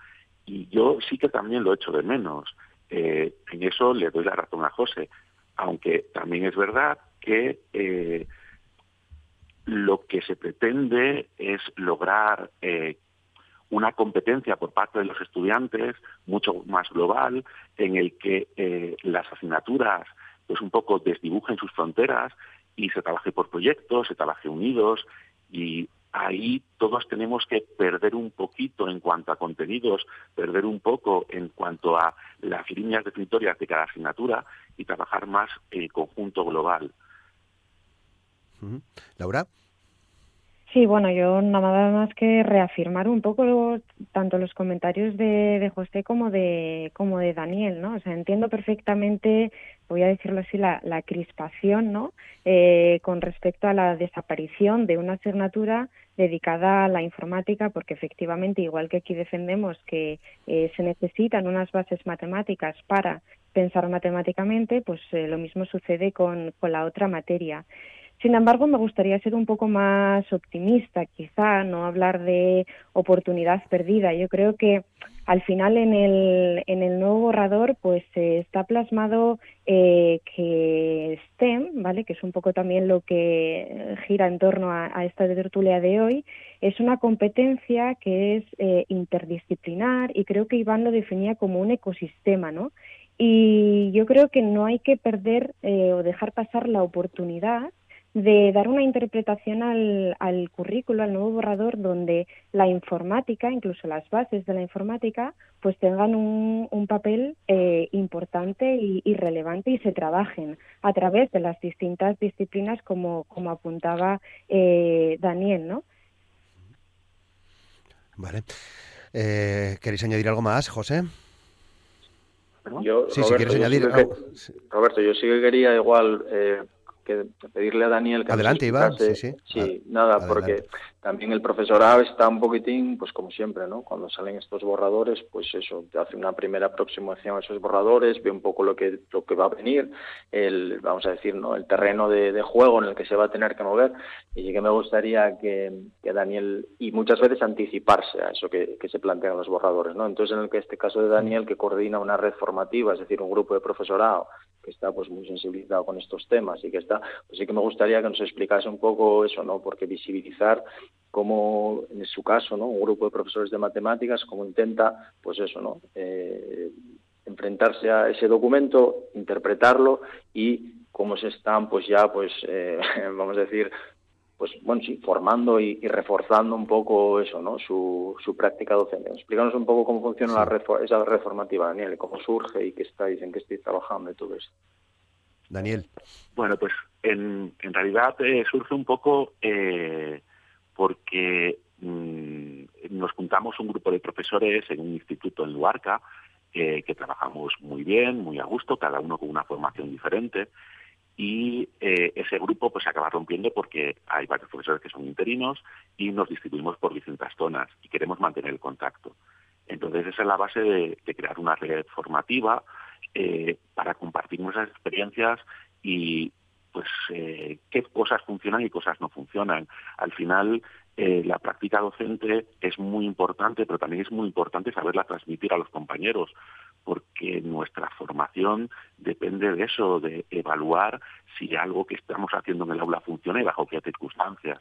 Y yo sí que también lo echo de menos. Eh, en eso le doy la razón a José, aunque también es verdad que eh, lo que se pretende es lograr eh, una competencia por parte de los estudiantes mucho más global, en el que las asignaturas pues un poco desdibujen sus fronteras y se trabaje por proyectos, se trabaje unidos y ahí todos tenemos que perder un poquito en cuanto a contenidos, perder un poco en cuanto a las líneas definitorias de cada asignatura y trabajar más el conjunto global. Laura. Sí, bueno, yo nada más que reafirmar un poco tanto los comentarios de, de, José como de como de Daniel, ¿no? O sea, entiendo perfectamente, voy a decirlo así, la, la crispación, ¿no? Eh, con respecto a la desaparición de una asignatura dedicada a la informática, porque efectivamente, igual que aquí defendemos que eh, se necesitan unas bases matemáticas para pensar matemáticamente, pues eh, lo mismo sucede con, con la otra materia. Sin embargo, me gustaría ser un poco más optimista, quizá no hablar de oportunidad perdida. Yo creo que al final en el, en el nuevo borrador pues está plasmado eh, que STEM, ¿vale? que es un poco también lo que gira en torno a, esta tertulia de hoy, es una competencia que es eh, interdisciplinar y creo que Iván lo definía como un ecosistema, ¿no? Y yo creo que no hay que perder eh, o dejar pasar la oportunidad de dar una interpretación al, al currículo, al nuevo borrador, donde la informática, incluso las bases de la informática, pues tengan un, un papel eh, importante y, relevante y se trabajen a través de las distintas disciplinas, como, como apuntaba eh, Daniel, ¿no? Vale. Eh, ¿Queréis añadir algo más, José? Yo, sí, si quieres añadir. Roberto, yo sí que quería igual que pedirle a Daniel que adelante Iván sí, sí. sí nada porque también el profesorado está un poquitín pues como siempre no cuando salen estos borradores pues eso hace una primera aproximación a esos borradores ve un poco lo que lo que va a venir el vamos a decir no el terreno de, juego en el que se va a tener que mover. Y sí que me gustaría que, que Daniel y muchas veces anticiparse a eso que, que se plantean los borradores no entonces en el que este caso de Daniel que coordina una red formativa es decir un grupo de profesorado que está pues muy sensibilizado con estos temas y que está, pues sí que me gustaría que nos explicase un poco eso, ¿no? Porque visibilizar cómo, en su caso, ¿no? Un grupo de profesores de matemáticas, cómo intenta, pues eso, ¿no? Eh, enfrentarse a ese documento, interpretarlo y cómo se están, pues ya, pues, eh, *laughs* vamos a decir, pues bueno, sí, formando y, reforzando un poco eso, ¿no? Su, su práctica docente. Explícanos un poco cómo funciona la esa red formativa, Daniel, cómo surge y qué estáis, en qué estáis trabajando y todo eso. Daniel. Bueno, pues en, en realidad eh, surge un poco eh, porque mm, nos juntamos un grupo de profesores en un instituto en Luarca eh, que trabajamos muy bien, muy a gusto, cada uno con una formación diferente y eh, ese grupo pues se acaba rompiendo porque hay varios profesores que son interinos y nos distribuimos por distintas zonas y queremos mantener el contacto. Entonces esa es la base de, crear una red formativa eh, para compartir nuestras experiencias y pues eh, qué cosas funcionan y cosas no funcionan. Al final la práctica docente es muy importante, pero también es muy importante saberla transmitir a los compañeros, porque nuestra formación depende de eso, de evaluar si algo que estamos haciendo en el aula funciona y bajo qué circunstancias.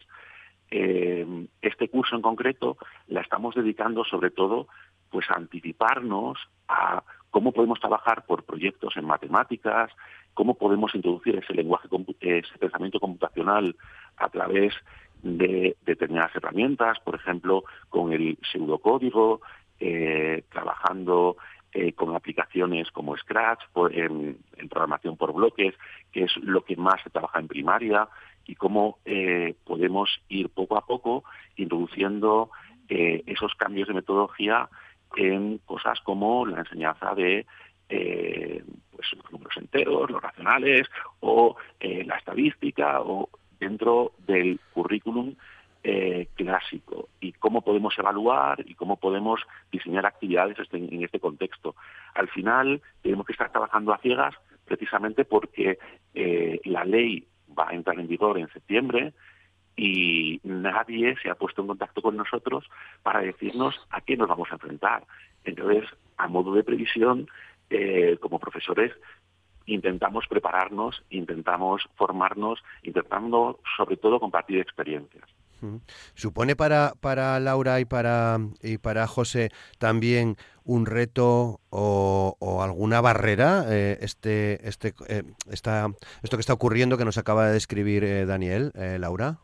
Eh, este curso en concreto la estamos dedicando sobre todo pues a anticiparnos a cómo podemos trabajar por proyectos en matemáticas, cómo podemos introducir ese lenguaje, ese pensamiento computacional a través de determinadas herramientas, por ejemplo, con el pseudocódigo, eh, trabajando eh, con aplicaciones como Scratch, en, programación por bloques, que es lo que más se trabaja en primaria, y cómo eh, podemos ir poco a poco introduciendo eh, esos cambios de metodología en cosas como la enseñanza de pues, los números enteros, los racionales, o la estadística, o dentro del currículum eh, clásico y cómo podemos evaluar y cómo podemos diseñar actividades este, en este contexto. Al final tenemos que estar trabajando a ciegas precisamente porque eh, la ley va a entrar en vigor en septiembre y nadie se ha puesto en contacto con nosotros para decirnos a qué nos vamos a enfrentar. Entonces, a modo de previsión, eh, como profesores, intentamos prepararnos, intentamos formarnos, intentando sobre todo compartir experiencias. ¿Supone para, para Laura y para, y para José también un reto o, alguna barrera eh, este, este, eh, esta, esto que está ocurriendo que nos acaba de describir eh, Daniel, Laura?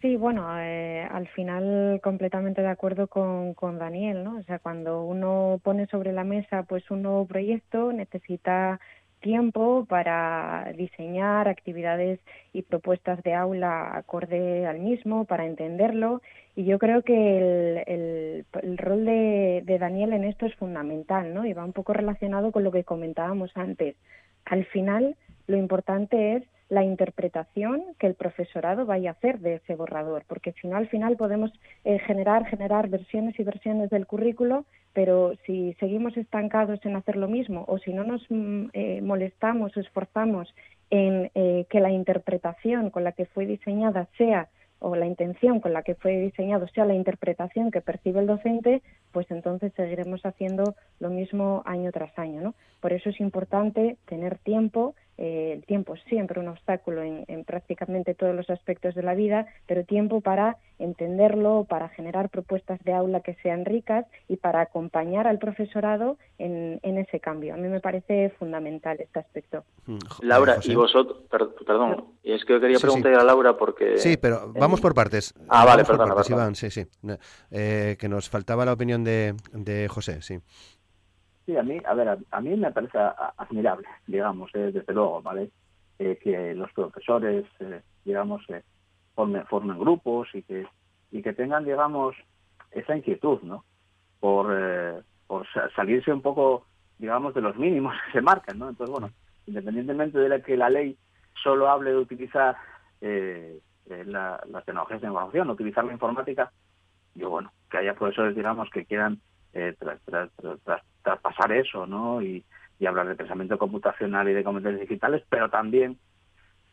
Sí, bueno, al final completamente de acuerdo con, con Daniel, ¿no? O sea, cuando uno pone sobre la mesa pues un nuevo proyecto necesita tiempo para diseñar actividades y propuestas de aula acorde al mismo, para entenderlo. Y yo creo que el, rol de, de, Daniel en esto es fundamental, ¿no? Y va un poco relacionado con lo que comentábamos antes. Al final, lo importante es la interpretación que el profesorado vaya a hacer de ese borrador, porque si no al final podemos eh, generar generar versiones y versiones del currículo, pero si seguimos estancados en hacer lo mismo o si no nos mm, eh, molestamos o esforzamos en eh, que la interpretación con la que fue diseñada sea o la intención con la que fue diseñado sea la interpretación que percibe el docente, pues entonces seguiremos haciendo lo mismo año tras año. ¿no? Por eso es importante tener tiempo eh, el tiempo es siempre un obstáculo en, prácticamente todos los aspectos de la vida, pero tiempo para entenderlo, para generar propuestas de aula que sean ricas y para acompañar al profesorado en, ese cambio. A mí me parece fundamental este aspecto. Mm, Laura, y vosotros, perdón, es que quería preguntar a Laura porque... Sí, pero vamos por partes. Ah, vale, perdón. sí, sí. Eh, que nos faltaba la opinión de, de José, sí. Sí, a mí, a ver, a, mí me parece admirable, digamos, eh, desde luego, ¿vale? Eh, que los profesores, eh, digamos, formen, formen grupos y que, y que tengan, digamos, esa inquietud, ¿no? Por, por salirse un poco, digamos, de los mínimos que se marcan, ¿no? Entonces, bueno, independientemente de que la ley solo hable de utilizar la, las tecnologías de información, utilizar la informática, yo, bueno, que haya profesores, digamos, que quieran traspasar eso, ¿no? Y, hablar de pensamiento computacional y de competencias digitales, pero también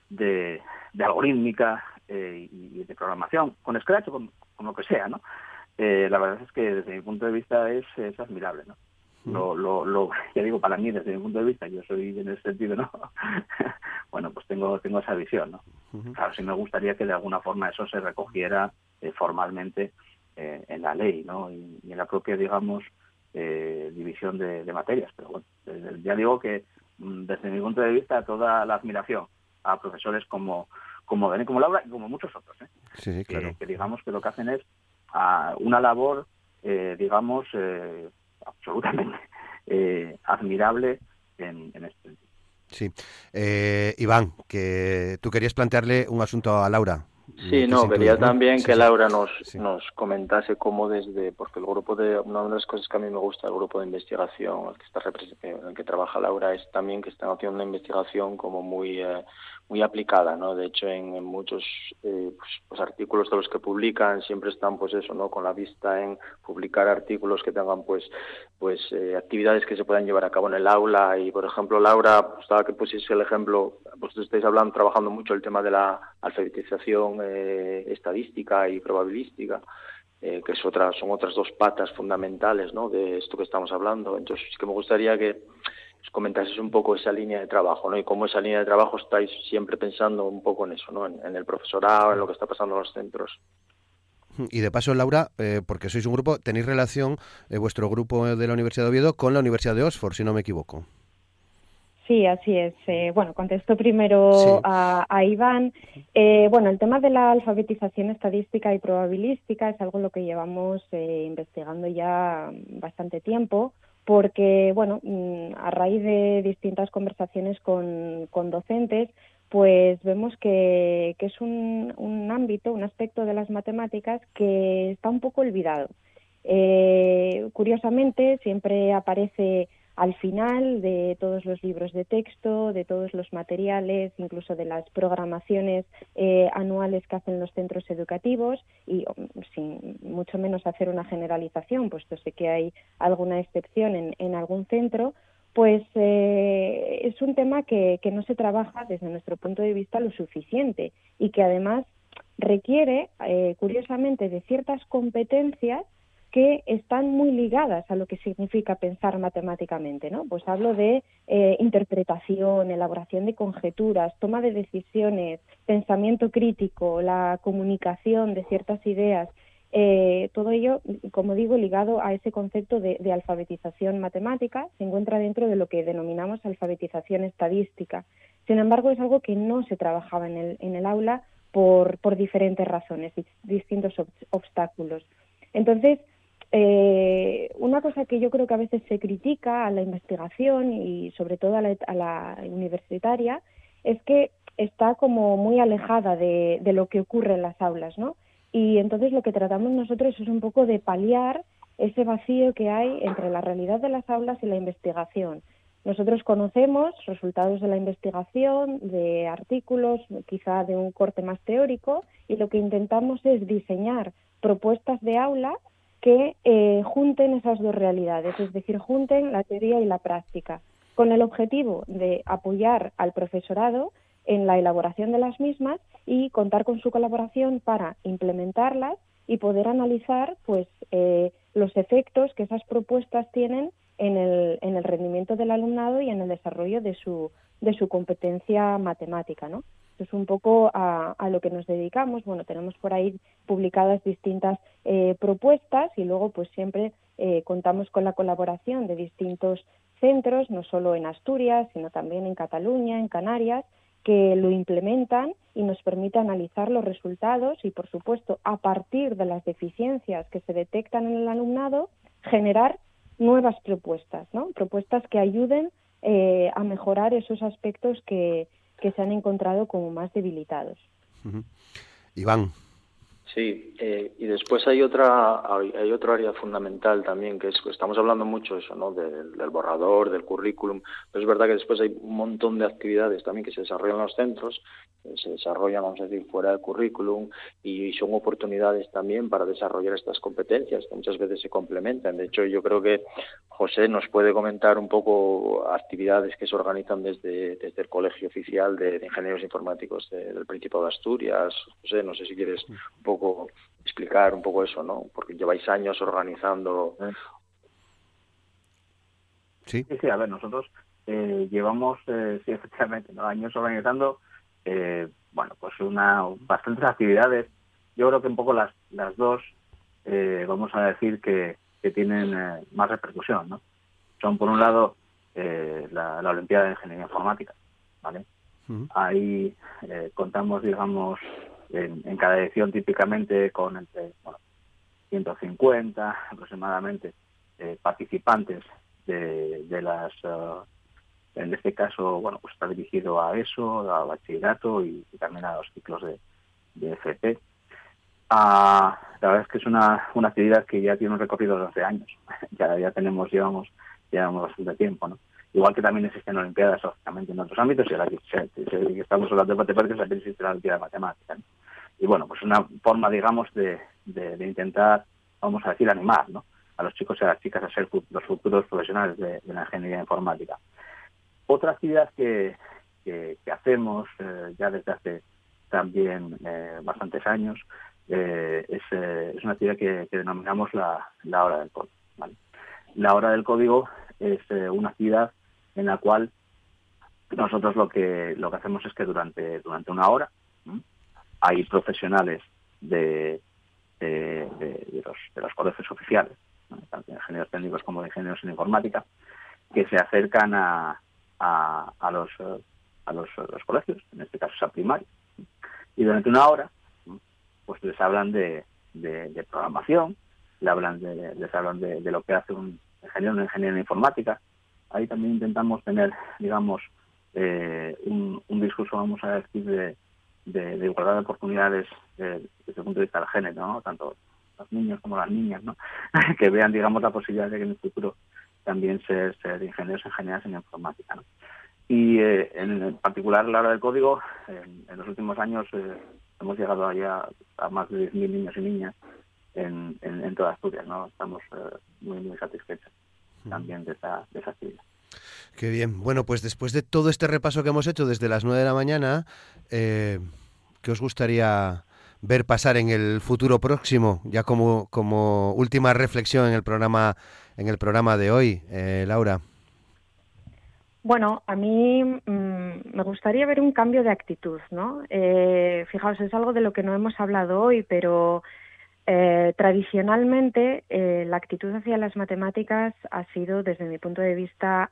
de, algorítmica eh, y, de programación, con Scratch o con, lo que sea, ¿no? Eh, la verdad es que desde mi punto de vista es, es admirable, ¿no? Lo, lo, lo, ya digo, para mí, desde mi punto de vista, yo soy en ese sentido, ¿no? *laughs* bueno, pues tengo, tengo esa visión, ¿no? Claro, sí me gustaría que de alguna forma eso se recogiera eh, formalmente en la ley, ¿no? y, en la propia, digamos, eh, división de, materias. Pero bueno, ya digo que mm, desde mi punto de vista toda la admiración a profesores como como Dani, como Laura y como muchos otros, ¿eh? que, digamos que lo que hacen es ah, una labor, eh, digamos, absolutamente *laughs* admirable en, en este sentido. Sí. Iván, que tú querías plantearle un asunto a Laura. Sí, no, quería también que Laura nos, nos comentase cómo desde, porque el grupo de, una de las cosas que a mí me gusta del grupo de investigación el que, está, en el que trabaja Laura es también que están haciendo una investigación como muy, eh, muy aplicada, ¿no? De hecho, en, muchos eh, pues, pues, artículos de los que publican siempre están, pues eso, ¿no? Con la vista en publicar artículos que tengan, pues, pues eh, actividades que se puedan llevar a cabo en el aula. Y, por ejemplo, Laura, estaba que pusiese el ejemplo, vosotros estáis hablando, trabajando mucho el tema de la alfabetización eh, estadística y probabilística. que es otra, son otras dos patas fundamentales ¿no? de esto que estamos hablando. Entonces, sí que me gustaría que comentases un poco esa línea de trabajo, ¿no? Y cómo esa línea de trabajo estáis siempre pensando un poco en eso, ¿no? En, el profesorado, en lo que está pasando en los centros. Y de paso, Laura, eh, porque sois un grupo, tenéis relación, eh, vuestro grupo de la Universidad de Oviedo, con la Universidad de Oxford, si no me equivoco. Sí, así es. Eh, bueno, contesto primero a, a, Iván. bueno, el tema de la alfabetización estadística y probabilística es algo en lo que llevamos investigando ya bastante tiempo porque, bueno, mm, a raíz de distintas conversaciones con, docentes, pues vemos que, es un, un, ámbito, un aspecto de las matemáticas que está un poco olvidado. Eh, curiosamente, siempre aparece al final de todos los libros de texto, de todos los materiales, incluso de las programaciones eh, anuales que hacen los centros educativos y mm, sin mucho menos hacer una generalización, puesto sé que hay alguna excepción en, algún centro, pues eh, es un tema que, que no se trabaja desde nuestro punto de vista lo suficiente y que además requiere, eh, curiosamente, de ciertas competencias que están muy ligadas a lo que significa pensar matemáticamente, ¿no? Pues hablo de eh, interpretación, elaboración de conjeturas, toma de decisiones, pensamiento crítico, la comunicación de ciertas ideas, eh, todo ello, como digo, ligado a ese concepto de, alfabetización matemática, se encuentra dentro de lo que denominamos alfabetización estadística. Sin embargo, es algo que no se trabajaba en el, en el aula por, por diferentes razones, distintos obstáculos. Entonces, eh, una cosa que yo creo que a veces se critica a la investigación y sobre todo a la, universitaria es que está como muy alejada de, de, lo que ocurre en las aulas, ¿no? Y entonces lo que tratamos nosotros es un poco de paliar ese vacío que hay entre la realidad de las aulas y la investigación. Nosotros conocemos resultados de la investigación, de artículos, quizá de un corte más teórico, y lo que intentamos es diseñar propuestas de aula que eh, junten esas dos realidades, es decir, junten la teoría y la práctica, con el objetivo de apoyar al profesorado en la elaboración de las mismas y contar con su colaboración para implementarlas y poder analizar pues eh, los efectos que esas propuestas tienen en el, en el rendimiento del alumnado y en el desarrollo de su, de su competencia matemática, ¿no? Es un poco a, lo que nos dedicamos. Bueno, tenemos por ahí publicadas distintas eh, propuestas y luego pues siempre eh, contamos con la colaboración de distintos centros, no solo en Asturias, sino también en Cataluña, en Canarias, que lo implementan y nos permite analizar los resultados y, por supuesto, a partir de las deficiencias que se detectan en el alumnado, generar nuevas propuestas, ¿no? Propuestas que ayuden eh, a mejorar esos aspectos que, que se han encontrado como más debilitados. Iván. Sí, eh, y después hay otra hay otro área fundamental también que es estamos hablando mucho eso, ¿no? Del, borrador, del currículum, pero es verdad que después hay un montón de actividades también que se desarrollan en los centros se desarrollan, vamos a decir, fuera del currículum y son oportunidades también para desarrollar estas competencias que muchas veces se complementan. De hecho, yo creo que José nos puede comentar un poco actividades que se organizan desde, desde el Colegio Oficial de, Ingenieros Informáticos del Principado de Asturias. José, no sé si quieres un poco explicar un poco eso, ¿no? Porque lleváis años organizando. Sí, sí, a ver, nosotros eh, llevamos, eh, sí, efectivamente, años organizando eh, bueno, pues una bastantes actividades. Yo creo que un poco las, las dos, eh, vamos a decir que, que tienen eh, más repercusión, ¿no? Son, por un lado, la, la, Olimpiada de Ingeniería Informática, ¿vale? Ahí contamos, digamos, en, cada edición típicamente con entre bueno, 150 aproximadamente participantes de, de las en este caso, bueno, pues está dirigido a eso, a bachillerato y, también a los ciclos de, de FP. Ah, la verdad es que es una, una actividad que ya tiene un recorrido de 12 años. *laughs* ya, ya tenemos, llevamos, llevamos bastante tiempo, ¿no? Igual que también existen olimpiadas, lógicamente, en otros ámbitos, y ahora que estamos hablando de matemáticas, también existe la olimpiada de matemáticas. Y bueno, pues una forma, digamos, de, de, intentar, vamos a decir, animar, ¿no? A los chicos y a las chicas a ser los futuros profesionales de la ingeniería informática. Otra actividad que, que, hacemos eh, ya desde hace también eh, bastantes años eh, es, es, una actividad que, denominamos la, la, hora del código. La hora del código es una actividad en la cual nosotros lo que lo que hacemos es que durante durante una hora hay profesionales de, de, los, de los colegios oficiales, tanto de ingenieros técnicos como de ingenieros en informática, que se acercan a, a, los, a los, colegios, en este caso es a primaria. Y durante una hora, pues les hablan de, de, programación, les hablan, de, les hablan de, lo que hace un ingeniero, un ingeniero en informática. Ahí también intentamos tener, digamos, eh, un, discurso, vamos a decir, de, de, igualdad de oportunidades desde el punto de vista del género, ¿no? tanto los niños como las niñas, ¿no? *laughs* que vean, digamos, la posibilidad de que en el futuro también ser, ser ingenieros ingenieras en informática. Y eh, en particular la hora del código, en, los últimos años eh, hemos llegado allá a más de 10.000 niños y niñas en, en, toda Asturias. ¿no? Estamos eh, muy, muy satisfechos también de esa, de esa actividad. Qué bien. Bueno, pues después de todo este repaso que hemos hecho desde las 9 de la mañana, ¿qué os gustaría ver pasar en el futuro próximo, ya como, como última reflexión en el programa, en el programa de hoy, eh, Laura? Bueno, a mí mm, me gustaría ver un cambio de actitud, ¿no? Eh, fijaos, es algo de lo que no hemos hablado hoy, pero eh, tradicionalmente la actitud hacia las matemáticas ha sido, desde mi punto de vista,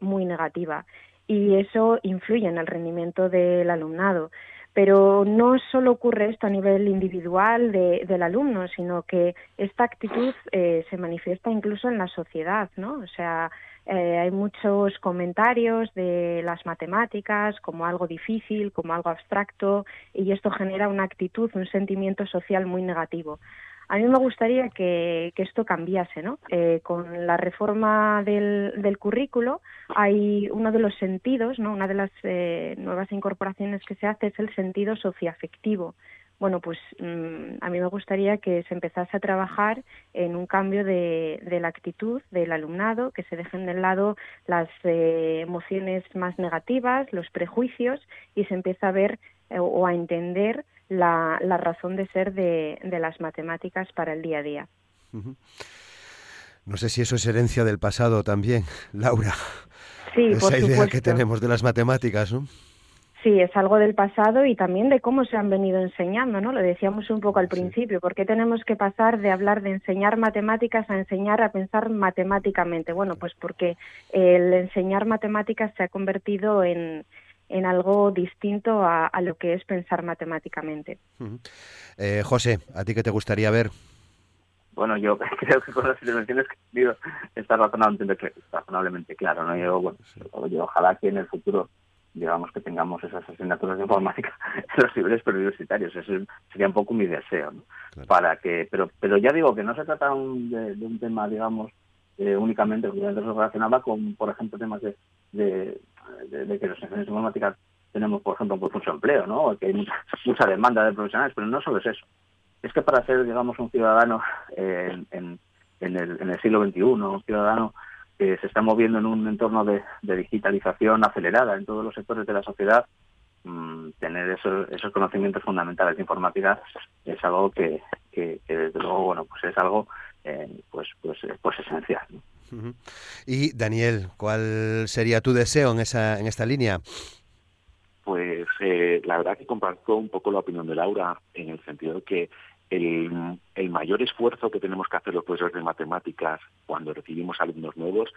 muy negativa y eso influye en el rendimiento del alumnado. Pero no solo ocurre esto a nivel individual del alumno, sino que esta actitud eh, se manifiesta incluso en la sociedad, ¿no? O sea, eh, hay muchos comentarios de las matemáticas como algo difícil, como algo abstracto, y esto genera una actitud, un sentimiento social muy negativo. A mí me gustaría que, esto cambiase, ¿no? Eh, con la reforma del, del, currículo hay uno de los sentidos, ¿no? Una de las eh, nuevas incorporaciones que se hace es el sentido socioafectivo. Bueno, pues mm, a mí me gustaría que se empezase a trabajar en un cambio de, de la actitud del alumnado, que se dejen de lado las eh, emociones más negativas, los prejuicios y se empiece a ver o a entender la, la razón de ser de, de, las matemáticas para el día a día. No sé si eso es herencia del pasado también, *laughs* Laura. Sí, Esa idea que tenemos de las matemáticas, ¿no? Sí, es algo del pasado y también de cómo se han venido enseñando, ¿no? Lo decíamos un poco al principio, ¿por qué tenemos que pasar de hablar de enseñar matemáticas a enseñar a pensar matemáticamente? Bueno, pues porque el enseñar matemáticas se ha convertido en, en algo distinto a, lo que es pensar matemáticamente. eh, José, ¿a ti qué te gustaría ver? Bueno, yo *laughs* creo que con las intervenciones que he tenido está razonablemente, razonablemente claro. ¿no? Yo, bueno, yo ojalá que en el futuro digamos que tengamos esas asignaturas de informática *laughs* en los niveles preuniversitarios. Ese sería un poco mi deseo. ¿no? Para que, pero, pero ya digo que no se trata un, de, un tema, digamos, eh, únicamente relacionado con, por ejemplo, temas de, de, de, que los ingenieros informáticos tenemos, por ejemplo, pues mucho empleo, ¿no? Que hay mucha, mucha demanda de profesionales, pero no solo es eso. Es que para ser, digamos, un ciudadano en, en, el, en el siglo XXI, un ciudadano que se está moviendo en un entorno de, digitalización acelerada en todos los sectores de la sociedad, mmm, tener esos, esos conocimientos fundamentales de informática es algo que, que, que desde luego, bueno, pues es algo eh, pues, pues, pues esencial. ¿no? Y Daniel, ¿cuál sería tu deseo en, esa, en esta línea? Pues eh, la verdad que comparto un poco la opinión de Laura en el sentido de que el, mayor esfuerzo que tenemos que hacer los profesores de matemáticas cuando recibimos alumnos nuevos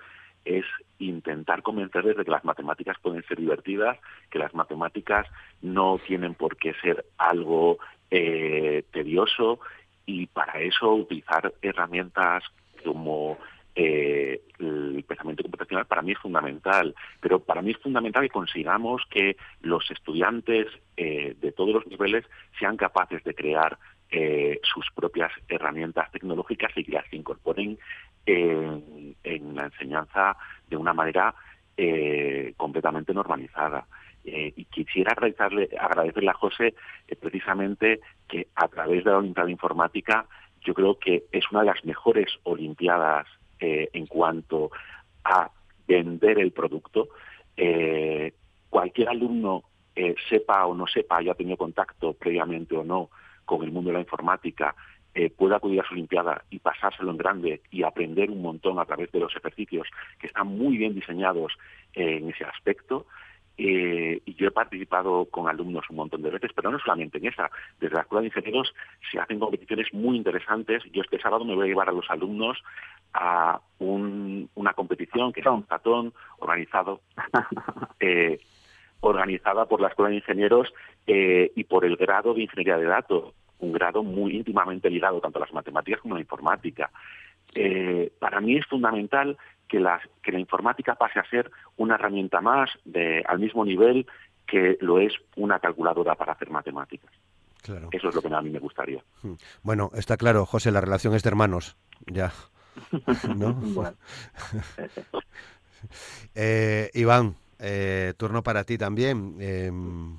es intentar convencerles de que las matemáticas pueden ser divertidas, que las matemáticas no tienen por qué ser algo eh, tedioso y para eso utilizar herramientas como eh, el pensamiento computacional para mí es fundamental, pero para mí es fundamental que consigamos que los estudiantes eh, de todos los niveles sean capaces de crear eh, sus propias herramientas tecnológicas y que las incorporen en, la enseñanza de una manera eh, completamente normalizada. Eh, y quisiera agradecerle, agradecerle a José eh, precisamente que a través de la Olimpiada Informática yo creo que es una de las mejores Olimpiadas en cuanto a vender el producto. Cualquier alumno sepa o no sepa, haya tenido contacto previamente o no con el mundo de la informática, eh, pueda acudir a su Olimpiada y pasárselo en grande y aprender un montón a través de los ejercicios que están muy bien diseñados en ese aspecto. Eh, y yo he participado con alumnos un montón de veces, pero no solamente en esa. Desde la Escuela de Ingenieros se hacen competiciones muy interesantes. Yo este sábado me voy a llevar a los alumnos a un, una competición que es un tatón organizado *laughs* eh, organizada por la Escuela de Ingenieros eh, y por el grado de Ingeniería de Datos, un grado muy íntimamente ligado tanto a las matemáticas como a la informática. Eh, para mí es fundamental que la, que la informática pase a ser una herramienta más de, al mismo nivel que lo es una calculadora para hacer matemáticas. Claro. Eso es lo que a mí me gustaría. Bueno, está claro, José, la relación es de hermanos, ya. *laughs* ¿No? Bueno. *laughs* eh, Iván, eh, turno para ti también. Eh,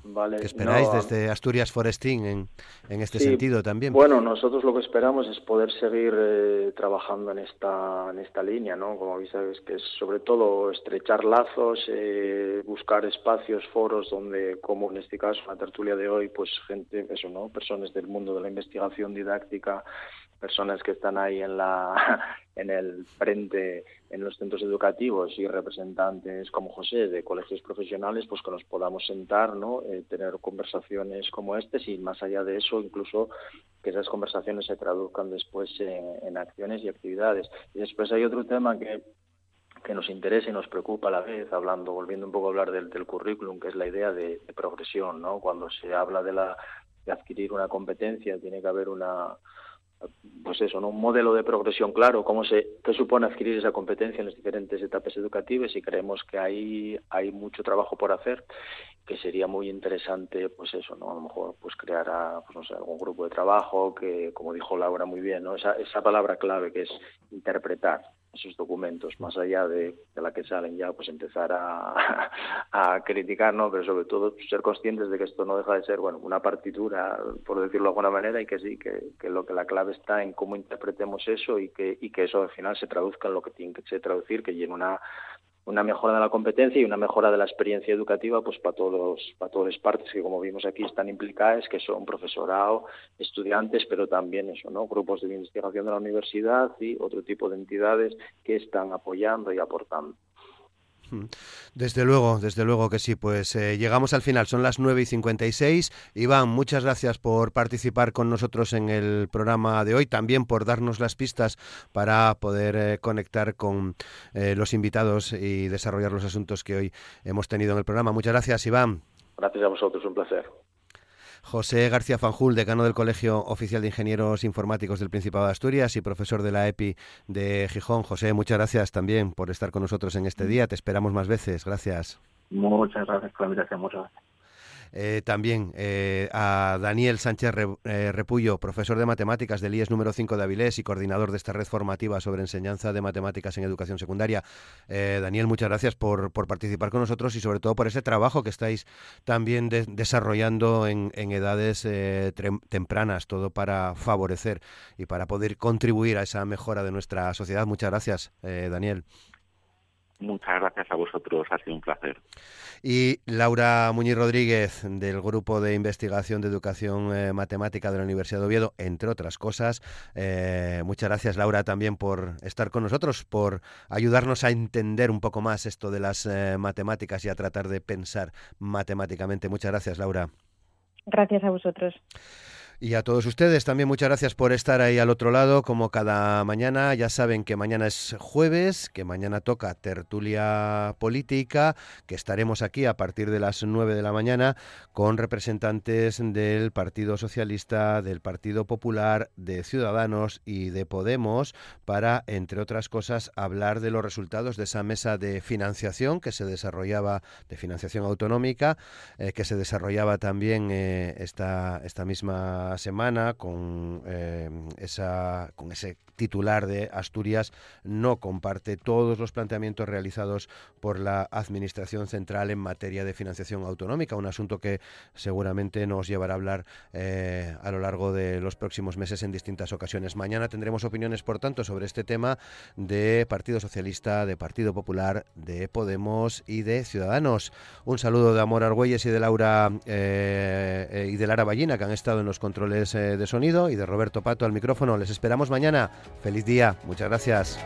Vale, ¿Qué esperáis no, desde Asturias Forestín en, en este Sí, sentido también? Bueno, nosotros lo que esperamos es poder seguir eh, trabajando en esta en esta línea, ¿no? Como sabes que es sobre todo estrechar lazos, eh, buscar espacios, foros donde, como en este caso, la tertulia de hoy, pues gente, eso, ¿no? Personas del mundo de la investigación didáctica, personas que están ahí en la *laughs* en el frente en los centros educativos y representantes como José de colegios profesionales, pues que nos podamos sentar, ¿no? Eh, tener conversaciones como este y más allá de eso, incluso que esas conversaciones se traduzcan después en, acciones y actividades. Y después hay otro tema que que nos interesa y nos preocupa a la vez, hablando, volviendo un poco a hablar del, del currículum, que es la idea de, progresión, ¿no? Cuando se habla de la de adquirir una competencia, tiene que haber una pues eso, ¿no? un modelo de progresión claro, cómo se qué supone adquirir esa competencia en las diferentes etapas educativas y creemos que ahí hay mucho trabajo por hacer, que sería muy interesante, pues eso, ¿no? A lo mejor pues crear a, pues no sé, algún grupo de trabajo que, como dijo Laura muy bien, ¿no? Esa, esa palabra clave que es interpretar, esos documentos, más allá de, la que salen ya, pues empezar a, *laughs* a, criticar, ¿no? Pero sobre todo ser conscientes de que esto no deja de ser, bueno, una partitura, por decirlo de alguna manera, y que sí, que, que lo que la clave está en cómo interpretemos eso y que, y que eso al final se traduzca en lo que tiene que traducir, que llene una una mejora de la competencia y una mejora de la experiencia educativa pues para todos para todas las partes que como vimos aquí están implicadas que son profesorado estudiantes pero también eso no grupos de investigación de la universidad y otro tipo de entidades que están apoyando y aportando desde luego, desde luego que sí. Pues eh, llegamos al final, son las 9 y 56. Iván, muchas gracias por participar con nosotros en el programa de hoy, también por darnos las pistas para poder eh, conectar con eh, los invitados y desarrollar los asuntos que hoy hemos tenido en el programa. Muchas gracias, Iván. Gracias a vosotros, un placer. José García Fanjul, decano del Colegio Oficial de Ingenieros Informáticos del Principado de Asturias y profesor de la EPI de Gijón. José, muchas gracias también por estar con nosotros en este día. Te esperamos más veces. Gracias. Muchas gracias por la invitación. Muchas gracias. Eh, también eh, a Daniel Sánchez eh, Repullo, profesor de matemáticas del IES número 5 de Avilés y coordinador de esta red formativa sobre enseñanza de matemáticas en educación secundaria. Daniel, muchas gracias por, participar con nosotros y sobre todo por ese trabajo que estáis también desarrollando en, en edades tempranas, todo para favorecer y para poder contribuir a esa mejora de nuestra sociedad. Muchas gracias, Daniel. Muchas gracias a vosotros, ha sido un placer. Y Laura Muñiz Rodríguez, del Grupo de Investigación de Educación eh, Matemática de la Universidad de Oviedo, entre otras cosas. Eh, muchas gracias, Laura, también por estar con nosotros, por ayudarnos a entender un poco más esto de las eh, matemáticas y a tratar de pensar matemáticamente. Muchas gracias, Laura. Gracias a vosotros. Y a todos ustedes también muchas gracias por estar ahí al otro lado, como cada mañana. Ya saben que mañana es jueves, que mañana toca tertulia política, que estaremos aquí a partir de las 9 de la mañana con representantes del Partido Socialista, del Partido Popular, de Ciudadanos y de Podemos para, entre otras cosas, hablar de los resultados de esa mesa de financiación que se desarrollaba, de financiación autonómica, eh, que se desarrollaba también eh, esta, esta misma semana con, eh, esa, con ese titular de Asturias no comparte todos los planteamientos realizados por la Administración Central en materia de financiación autonómica, un asunto que seguramente nos llevará a hablar eh, a lo largo de los próximos meses en distintas ocasiones. Mañana tendremos opiniones, por tanto, sobre este tema de Partido Socialista, de Partido Popular, de Podemos y de Ciudadanos. Un saludo de Amor Argüelles y de Laura eh, y de Lara Ballina, que han estado en los controles eh, de sonido, y de Roberto Pato al micrófono. Les esperamos mañana. Feliz día. Muchas gracias.